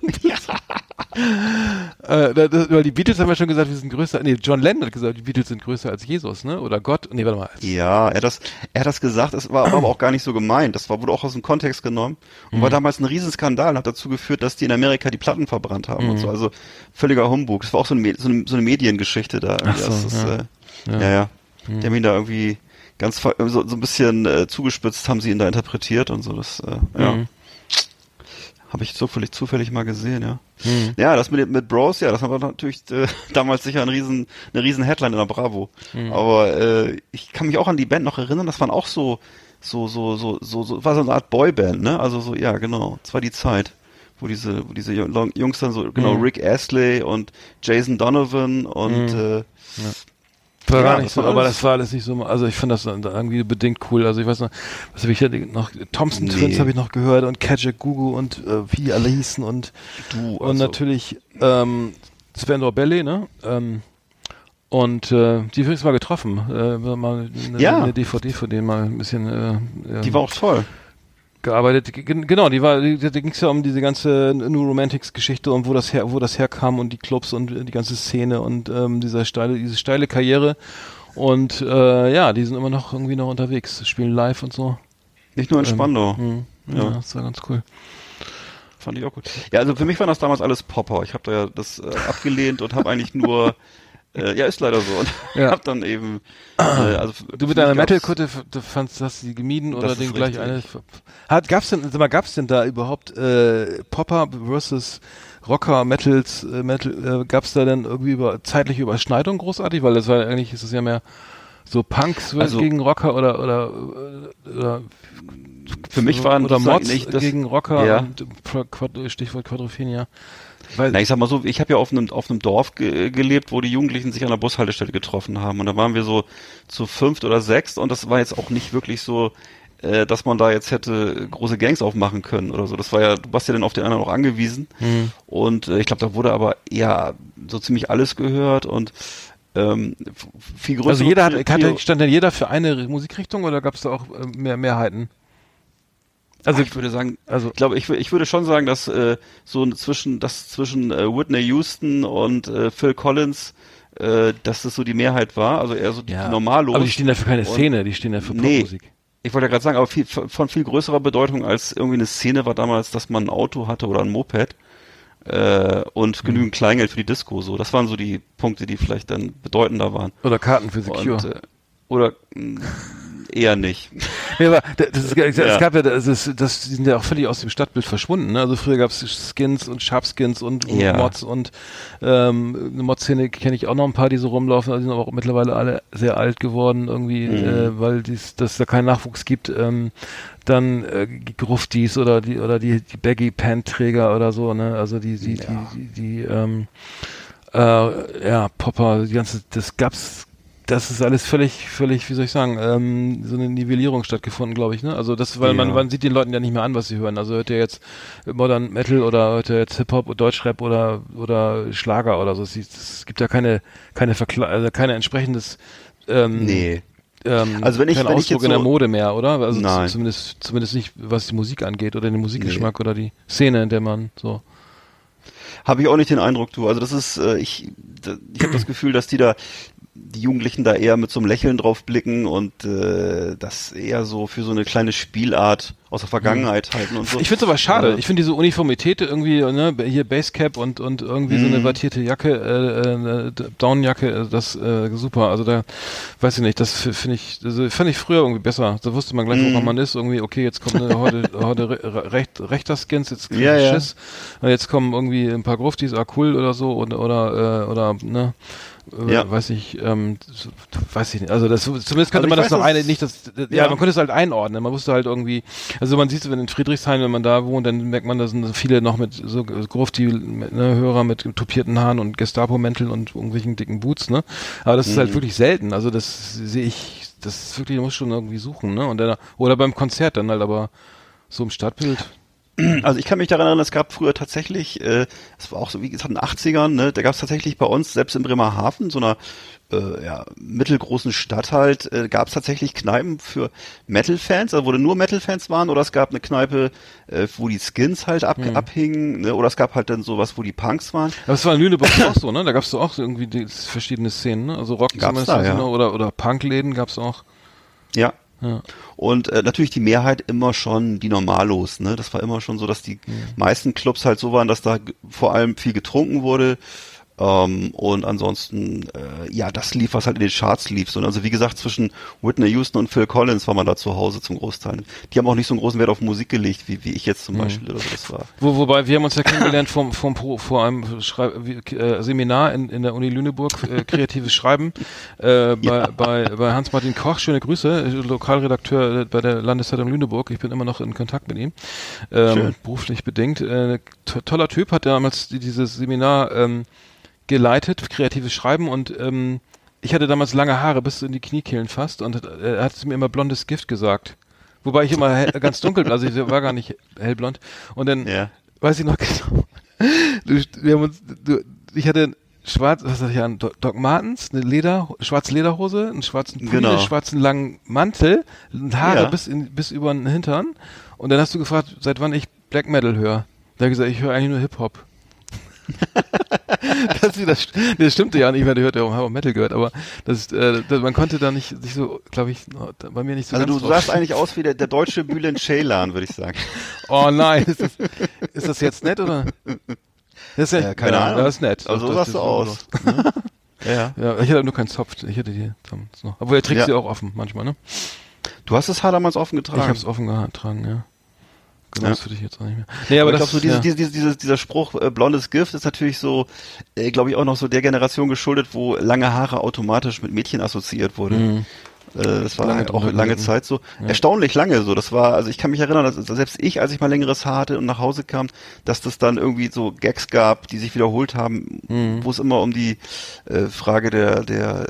Speaker 3: äh, da- das, weil die Beatles haben ja schon gesagt, wir sind größer. Nee, John Lennon hat gesagt, die Beatles sind größer als Jesus, ne? Oder Gott. Nee, warte mal.
Speaker 2: Ja, er hat das, er hat das gesagt, es war aber auch gar nicht so gemeint. Das war, wurde auch aus dem Kontext genommen und war damals ein Riesenskandal und hat dazu geführt, dass die in Amerika die Platten verbrannt haben und so. Also völliger Humbug. Das war auch so eine, so eine, so eine Mediengeschichte da.
Speaker 3: Ach so,
Speaker 2: das ist,
Speaker 3: ja.
Speaker 2: Äh, ja, ja. Die haben ihn da irgendwie ganz so, so ein bisschen äh, zugespitzt, haben sie ihn da interpretiert und so. Das, äh, ja.
Speaker 3: Mhm.
Speaker 2: Habe ich zufällig, zufällig mal gesehen, ja.
Speaker 3: Mhm.
Speaker 2: Ja, das mit, mit Bros, ja, das war natürlich äh, damals sicher ein riesen, eine riesen Headline in der Bravo.
Speaker 3: Mhm.
Speaker 2: Aber äh, ich kann mich auch an die Band noch erinnern, das waren auch so, so, so, so, so, so war so eine Art Boyband, ne? Also so, ja, genau. Das war die Zeit, wo diese, wo diese Jung- Jungs dann so, genau,
Speaker 3: Mhm.
Speaker 2: Rick Astley und Jason Donovan und äh,
Speaker 3: Das war
Speaker 2: Ja,
Speaker 3: gar nicht so, aber das war alles nicht so, also ich fand das irgendwie bedingt cool. Also ich weiß noch, was habe ich ja noch, Thompson
Speaker 2: Nee.
Speaker 3: Twins habe ich noch gehört und Kajak Gugu und äh, wie die alle hießen und,
Speaker 2: du,
Speaker 3: und
Speaker 2: also,
Speaker 3: natürlich ähm, Spandau Ballet, ne? Ähm, und äh, die übrigens mal getroffen, äh, mal eine,
Speaker 2: Ja.
Speaker 3: eine DVD von denen mal ein bisschen äh,
Speaker 2: die war auch toll.
Speaker 3: Gearbeitet. Genau, die war, die, da ging es ja um diese ganze New Romantics Geschichte und wo das her, wo das herkam und die Clubs und die ganze Szene und ähm, dieser steile, diese steile Karriere. Und äh, ja, die sind immer noch irgendwie noch unterwegs, spielen live und so.
Speaker 2: Nicht nur in
Speaker 3: Ähm,
Speaker 2: Spandau.
Speaker 3: Mhm. Ja,
Speaker 2: Ja.
Speaker 3: das war ganz cool.
Speaker 2: Fand ich auch gut. Ja, also für mich waren das damals alles Popper. Ich habe da ja das äh, abgelehnt und habe eigentlich nur äh, ja, ist leider so. Und
Speaker 3: Ja.
Speaker 2: hab dann eben äh, also
Speaker 3: Du mit deiner Metal-Kutte, fandst, hast du die gemieden oder den gleich eine? Hat, gab's denn, sag mal, gab's denn da überhaupt äh, Popper versus Rocker, Metals, äh, Metal, äh, gab's da denn irgendwie über zeitliche Überschneidung großartig? Weil das war eigentlich ist es ja mehr so Punks
Speaker 2: Also-
Speaker 3: gegen Rocker oder oder oder
Speaker 2: Für mich waren
Speaker 3: oder Mods
Speaker 2: nicht das-
Speaker 3: gegen Rocker
Speaker 2: Ja.
Speaker 3: und Stichwort Quadrophenia. Weil,
Speaker 2: Na, ich sag mal so, ich habe ja auf einem auf einem Dorf ge gelebt, wo die Jugendlichen sich an der Bushaltestelle getroffen haben und da waren wir so zu fünft oder sechst und das war jetzt auch nicht wirklich so, äh, dass man da jetzt hätte große Gangs aufmachen können oder so. Das war ja, du warst ja dann auf den anderen auch angewiesen
Speaker 3: Hm.
Speaker 2: und äh, ich glaube, da wurde aber ja so ziemlich alles gehört und ähm, viel größer.
Speaker 3: also jeder hat, hatte, stand denn jeder für eine Musikrichtung oder gab's da auch äh, mehr Mehrheiten?
Speaker 2: Also ich würde sagen,
Speaker 3: Also
Speaker 2: ich glaube, ich, ich würde schon sagen, dass äh, so zwischen das zwischen äh, Whitney Houston und äh, Phil Collins, äh, dass das so die Mehrheit war, also eher so die, die Normalos.
Speaker 3: aber die stehen ja für keine
Speaker 2: Und-
Speaker 3: Szene, die stehen ja für
Speaker 2: Nee.
Speaker 3: Popmusik.
Speaker 2: Ich wollte ja gerade sagen, aber viel, von viel größerer Bedeutung als irgendwie eine Szene war damals, dass man ein Auto hatte oder ein Moped äh, und
Speaker 3: Mhm.
Speaker 2: genügend Kleingeld für die Disco. So, das waren so die Punkte, die vielleicht dann bedeutender waren.
Speaker 3: Oder Karten für Secure.
Speaker 2: Und, äh, oder mh, eher nicht.
Speaker 3: Ja, aber das, das, es
Speaker 2: Ja.
Speaker 3: gab ja, das, ist, das die sind ja auch völlig aus dem Stadtbild verschwunden. Ne? Also früher gab es Skins und Sharpskins und
Speaker 2: Ja.
Speaker 3: Mods und ähm, eine Mod-Szene kenne ich auch noch ein paar, die so rumlaufen. Also die sind aber auch mittlerweile alle sehr alt geworden irgendwie,
Speaker 2: Mhm.
Speaker 3: äh, weil dies, dass da keinen Nachwuchs gibt. Ähm, dann äh, Gruftis oder die oder die, die Baggy Pant Träger oder so. Ne? Also die die die die, die ähm, äh, ja Popper, die ganze, das gab's das ist alles völlig, völlig, wie soll ich sagen, ähm, so eine Nivellierung stattgefunden, glaube ich, ne? Also das, weil man,
Speaker 2: Ja.
Speaker 3: man sieht den Leuten ja nicht mehr an, was sie hören. Also hört ihr jetzt Modern Metal oder hört ihr jetzt Hip-Hop, Deutschrap oder oder Schlager oder so. Es, es gibt ja keine, keine Verkle also keine entsprechendes ähm,
Speaker 2: Nee.
Speaker 3: ähm,
Speaker 2: Also wenn ich-
Speaker 3: kein
Speaker 2: wenn ich
Speaker 3: Ausdruck
Speaker 2: jetzt
Speaker 3: in der
Speaker 2: so-
Speaker 3: Mode mehr, oder? Also
Speaker 2: Nein.
Speaker 3: zumindest zumindest nicht, was die Musik angeht oder den Musikgeschmack oder die Szene, in der man so.
Speaker 2: Habe ich auch nicht den Eindruck, du. Also das ist, äh, ich, da- ich habe das Gefühl, dass die da, die Jugendlichen da eher mit so einem Lächeln drauf blicken und äh, das eher so für so eine kleine Spielart aus der Vergangenheit halten und so.
Speaker 3: Ich finde es aber schade.
Speaker 2: Äh,
Speaker 3: Ich finde diese Uniformität irgendwie, ne, hier Basecap und und irgendwie so
Speaker 2: Mhm.
Speaker 3: eine wattierte Jacke, äh, äh, Downjacke, äh, das äh, super. Also da weiß ich nicht, das finde ich, also fand ich früher irgendwie besser. Da wusste man gleich,
Speaker 2: Mhm.
Speaker 3: woran man ist. Irgendwie, okay, jetzt kommt eine Horde, Horde re recht, rechter Skins, jetzt krieg ich
Speaker 2: Ja, ja.
Speaker 3: Schiss. Und jetzt kommen irgendwie ein paar Gruftis, ah cool oder so oder oder äh, oder ne. Äh,
Speaker 2: Ja.
Speaker 3: Weiß ich, ähm, weiß ich nicht. Also das zumindest könnte
Speaker 2: Also
Speaker 3: man das noch eine, nicht das, ja,
Speaker 2: Ja.
Speaker 3: man konnte es halt einordnen. Man wusste halt irgendwie, also man sieht, wenn in Friedrichshain, wenn man da wohnt, dann merkt man, da sind viele noch mit so Grufti, ne, Hörer mit tupierten Haaren und Gestapo-Mänteln und irgendwelchen dicken Boots, ne? Aber das ist
Speaker 2: Mhm.
Speaker 3: halt wirklich selten. Also das sehe ich, das ist wirklich, man muss schon irgendwie suchen, ne? Und dann, oder beim Konzert dann halt, aber so im Stadtbild.
Speaker 2: Also ich kann mich daran erinnern, es gab früher tatsächlich, äh, es war auch so wie gesagt in den 80ern, ne, da gab es tatsächlich bei uns, selbst in Bremerhaven, so einer äh, ja, mittelgroßen Stadt halt, äh, gab es tatsächlich Kneipen für Metal-Fans, also wo nur Metal-Fans waren, oder es gab eine Kneipe, äh, wo die Skins halt ab,
Speaker 3: Hm.
Speaker 2: abhingen, ne, oder es gab halt dann sowas, wo die Punks waren.
Speaker 3: Aber es war in Lüneburg auch so, ne? Da gab es auch so irgendwie die, verschiedene Szenen, ne? Also Rock
Speaker 2: Gab's da, ja.
Speaker 3: ne? oder, oder Punkläden gab es auch.
Speaker 2: Ja.
Speaker 3: Ja.
Speaker 2: Und äh, natürlich die Mehrheit immer schon die Normalos, ne? Das war immer schon so, dass die meisten Clubs halt so waren, dass da vor allem viel getrunken wurde. Ähm, und ansonsten, äh, ja, das lief, was halt in den Charts lief. So, also wie gesagt, zwischen Whitney Houston und Phil Collins war man da zu Hause zum Großteil. Die haben auch nicht so einen großen Wert auf Musik gelegt, wie, wie ich jetzt zum Beispiel oder so das war.
Speaker 3: Wo, wobei wir haben uns ja kennengelernt vom, vom Pro, vor einem Schrei äh, Seminar in, in der Uni Lüneburg, äh, kreatives Schreiben, äh, bei,
Speaker 2: Ja.
Speaker 3: bei, bei Hans-Martin Koch, schöne Grüße, Lokalredakteur bei der Landeszeitung Lüneburg. Ich bin immer noch in Kontakt mit ihm, ähm, beruflich bedingt. Äh, to toller Typ, hat damals die- dieses Seminar ähm, geleitet, kreatives Schreiben und ähm, ich hatte damals lange Haare bis in die Kniekehlen fast und äh, er hat mir immer blondes Gift gesagt. Wobei ich immer hell, ganz dunkel, also ich war gar nicht hellblond. Und dann
Speaker 2: Ja.
Speaker 3: weiß ich noch genau. Du, wir haben uns, du, ich hatte schwarz, was hatte ich an? Do- Doc Martens, eine Leder, schwarze Lederhose, einen schwarzen Pulli,
Speaker 2: Genau.
Speaker 3: einen schwarzen langen Mantel, Haare
Speaker 2: Ja.
Speaker 3: bis in, bis über den Hintern. Und dann hast du gefragt, seit wann ich Black Metal höre. Da habe ich gesagt, ich höre eigentlich nur Hip Hop. das, das, das stimmte ja nicht, weil du hört ja auch Hip Metal gehört, aber das, äh, das, man konnte da nicht sich so, glaube ich, bei mir nicht so
Speaker 2: Also
Speaker 3: ganz
Speaker 2: du sahst eigentlich aus wie der, der deutsche Bülent Ceylan, würde ich sagen.
Speaker 3: Oh nein, ist das, ist das jetzt nett oder? Das ist ja,
Speaker 2: Ja, keine
Speaker 3: ja,
Speaker 2: Ahnung.
Speaker 3: Das ist nett.
Speaker 2: Also so sahst du aus. Ne? ja.
Speaker 3: Ja, ich hatte nur keinen Zopf. Ich hätte die sonst noch. Obwohl, er trägt
Speaker 2: Ja.
Speaker 3: sie auch offen manchmal, ne?
Speaker 2: Du hast das Haar damals offen
Speaker 3: Ich
Speaker 2: getragen.
Speaker 3: habe es offen getragen, ja. Genau,
Speaker 2: Ja.
Speaker 3: das würde ich jetzt auch nicht mehr. Nee, aber,
Speaker 2: Aber ich
Speaker 3: das
Speaker 2: glaube, so dieses,
Speaker 3: ja.
Speaker 2: dieses, dieses, dieser Spruch, äh, blondes Gift, ist natürlich so, äh, glaube ich, auch noch so der Generation geschuldet, wo lange Haare automatisch mit Mädchen assoziiert wurde.
Speaker 3: Mhm.
Speaker 2: Äh, das war
Speaker 3: Lange
Speaker 2: halt auch
Speaker 3: drunter
Speaker 2: lange. Zeit so. Erstaunlich lange so. Das war, also ich kann mich erinnern, dass selbst ich, als ich mal längeres Haar hatte und nach Hause kam, dass das dann irgendwie so Gags gab, die sich wiederholt haben,
Speaker 3: Mhm.
Speaker 2: wo es immer um die äh, Frage der, der,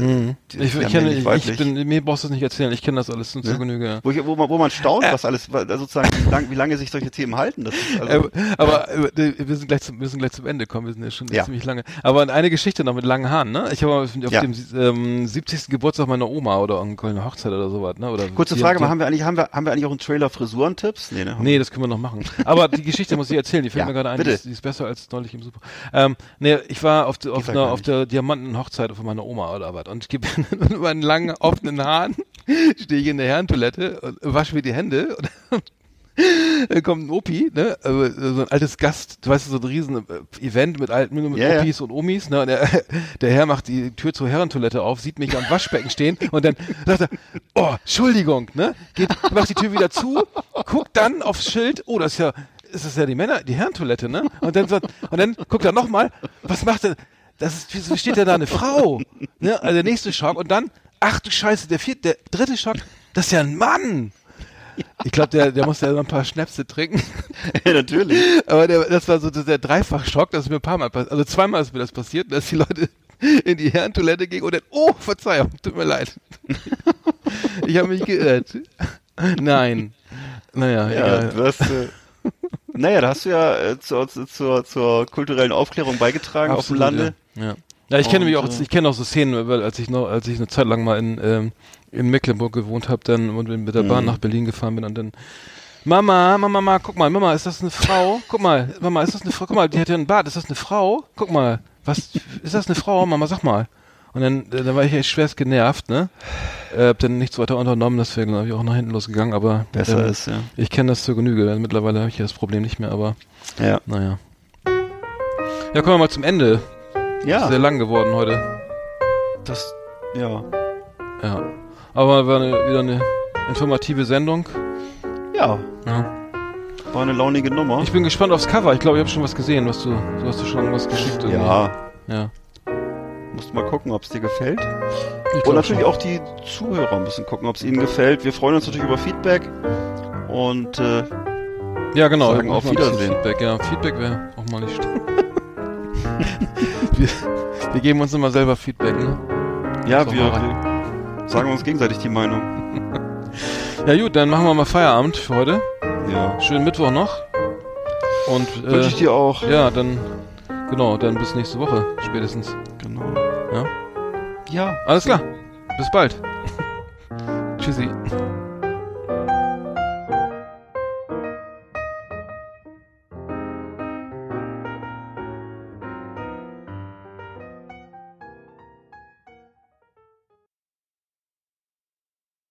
Speaker 2: äh,
Speaker 3: Mhm.
Speaker 2: die-
Speaker 3: Ich,
Speaker 2: ja,
Speaker 3: ich, kenne, ich, bin, mir brauchst du das nicht erzählen. Ich kenne das alles
Speaker 2: Ja.
Speaker 3: Genüge. Ja.
Speaker 2: wo, ich, wo, man, wo man staunt,
Speaker 3: Äh.
Speaker 2: was alles, sozusagen, wie, lang, wie lange sich solche Themen halten. Das ist also,
Speaker 3: Äh, aber äh, wir sind gleich zum, wir müssen gleich zum Ende kommen. Wir sind ja schon
Speaker 2: Ja.
Speaker 3: ziemlich lange. Aber eine Geschichte noch mit langen Haaren, ne? Ich habe auf
Speaker 2: Ja.
Speaker 3: dem ähm, 70. Geburtstag meiner Oma oder eine Hochzeit oder sowas, ne? Oder
Speaker 2: Kurze Frage, haben wir eigentlich, haben wir, haben wir eigentlich auch einen Trailer Frisurentipps? Nee, ne?
Speaker 3: Nee, das können wir noch machen. Aber die Geschichte muss ich erzählen, die fällt
Speaker 2: Ja,
Speaker 3: mir gerade ein, die ist, die ist besser als neulich im Super. Ähm, nee, ich war auf, der- auf, einer, auf der Diamantenhochzeit von meiner Oma oder was und ich gebe mit meinen langen offenen Haaren stehe ich in der Herrentoilette und wasche mir die Hände und Dann kommt ein Opi, ne, also so ein altes Gast, du weißt, so ein riesen äh, Event mit alten, mit
Speaker 2: ja.
Speaker 3: Opis und Omis, ne, und der, der Herr macht die Tür zur Herrentoilette auf, sieht mich am Waschbecken stehen und dann sagt er, oh, Entschuldigung, ne, geht, macht die Tür wieder zu, guckt dann aufs Schild, oh, das ist ja, ist das ja die Männer, die Herrentoilette, ne, und dann sagt, und dann guckt er nochmal, was macht er, das ist, wieso steht denn da eine Frau, ne, also der nächste Schock und dann, ach du Scheiße, der vierte, der dritte Schock, das ist ja ein Mann. Ich glaube, der, der musste ja noch ein paar Schnäpse trinken.
Speaker 2: ja, natürlich.
Speaker 3: Aber der, das war so der Dreifachschock, das ist mir ein paar Mal passiert. Also zweimal ist mir das passiert, dass die Leute in die Herrentoilette gingen und dann, oh, Verzeihung, tut mir leid. Ich habe mich geirrt. Nein. Naja,
Speaker 2: Ja,
Speaker 3: egal.
Speaker 2: du hast, äh, naja, da hast du ja äh, zur, zur, zur kulturellen Aufklärung beigetragen auf dem
Speaker 3: Absolut,
Speaker 2: Lande.
Speaker 3: Ja, ja. ja ich kenne mich auch,
Speaker 2: äh,
Speaker 3: ich kenne auch so Szenen, weil als ich noch, als ich eine Zeit lang mal in, ähm, in Mecklenburg gewohnt habe, dann und mit der Bahn
Speaker 2: Mhm.
Speaker 3: nach Berlin gefahren bin und dann Mama, Mama, Mama, guck mal, Mama, ist das eine Frau? Guck mal, Mama, ist das eine Frau? Guck mal, die hat ja einen Bart, ist das eine Frau? Guck mal, was, ist das eine Frau? Mama, sag mal. Und dann, dann war ich echt schwerst genervt, ne? Äh, hab dann nichts weiter unternommen, deswegen habe ich auch nach hinten losgegangen, aber
Speaker 2: Besser
Speaker 3: ähm,
Speaker 2: ist, ja.
Speaker 3: ich kenne das zur Genüge. Mittlerweile habe ich ja das Problem nicht mehr, aber
Speaker 2: Ja.
Speaker 3: naja. Ja, kommen wir mal zum Ende.
Speaker 2: Ja,
Speaker 3: Sehr lang geworden heute.
Speaker 2: das, ja.
Speaker 3: Ja. Aber war eine, wieder eine informative Sendung.
Speaker 2: Ja,
Speaker 3: Ja.
Speaker 2: war eine launige Nummer.
Speaker 3: Ich bin gespannt aufs Cover. Ich glaube, ich habe schon was gesehen, was du, du hast du schon was geschickt. irgendwie.
Speaker 2: ja,
Speaker 3: Ja.
Speaker 2: musst mal gucken, ob es dir gefällt. Und natürlich
Speaker 3: schon.
Speaker 2: auch die Zuhörer müssen gucken, ob es ihnen gefällt. Wir freuen uns natürlich über Feedback. Und äh,
Speaker 3: Ja, genau.
Speaker 2: sagen
Speaker 3: auch
Speaker 2: auf Wiedersehen.
Speaker 3: Feedback, ja. Feedback wäre auch mal nicht wir, wir geben uns immer selber Feedback, ne?
Speaker 2: ja,
Speaker 3: So,
Speaker 2: wir,
Speaker 3: rein.
Speaker 2: wir sagen uns gegenseitig die Meinung.
Speaker 3: Ja gut, dann machen wir mal Feierabend für heute.
Speaker 2: Ja.
Speaker 3: Schönen Mittwoch noch. Und äh,
Speaker 2: Wünsche ich dir auch.
Speaker 3: ja, dann genau, dann bis nächste Woche spätestens.
Speaker 2: Genau.
Speaker 3: Ja.
Speaker 2: Ja.
Speaker 3: Alles klar. Bis bald. Tschüssi.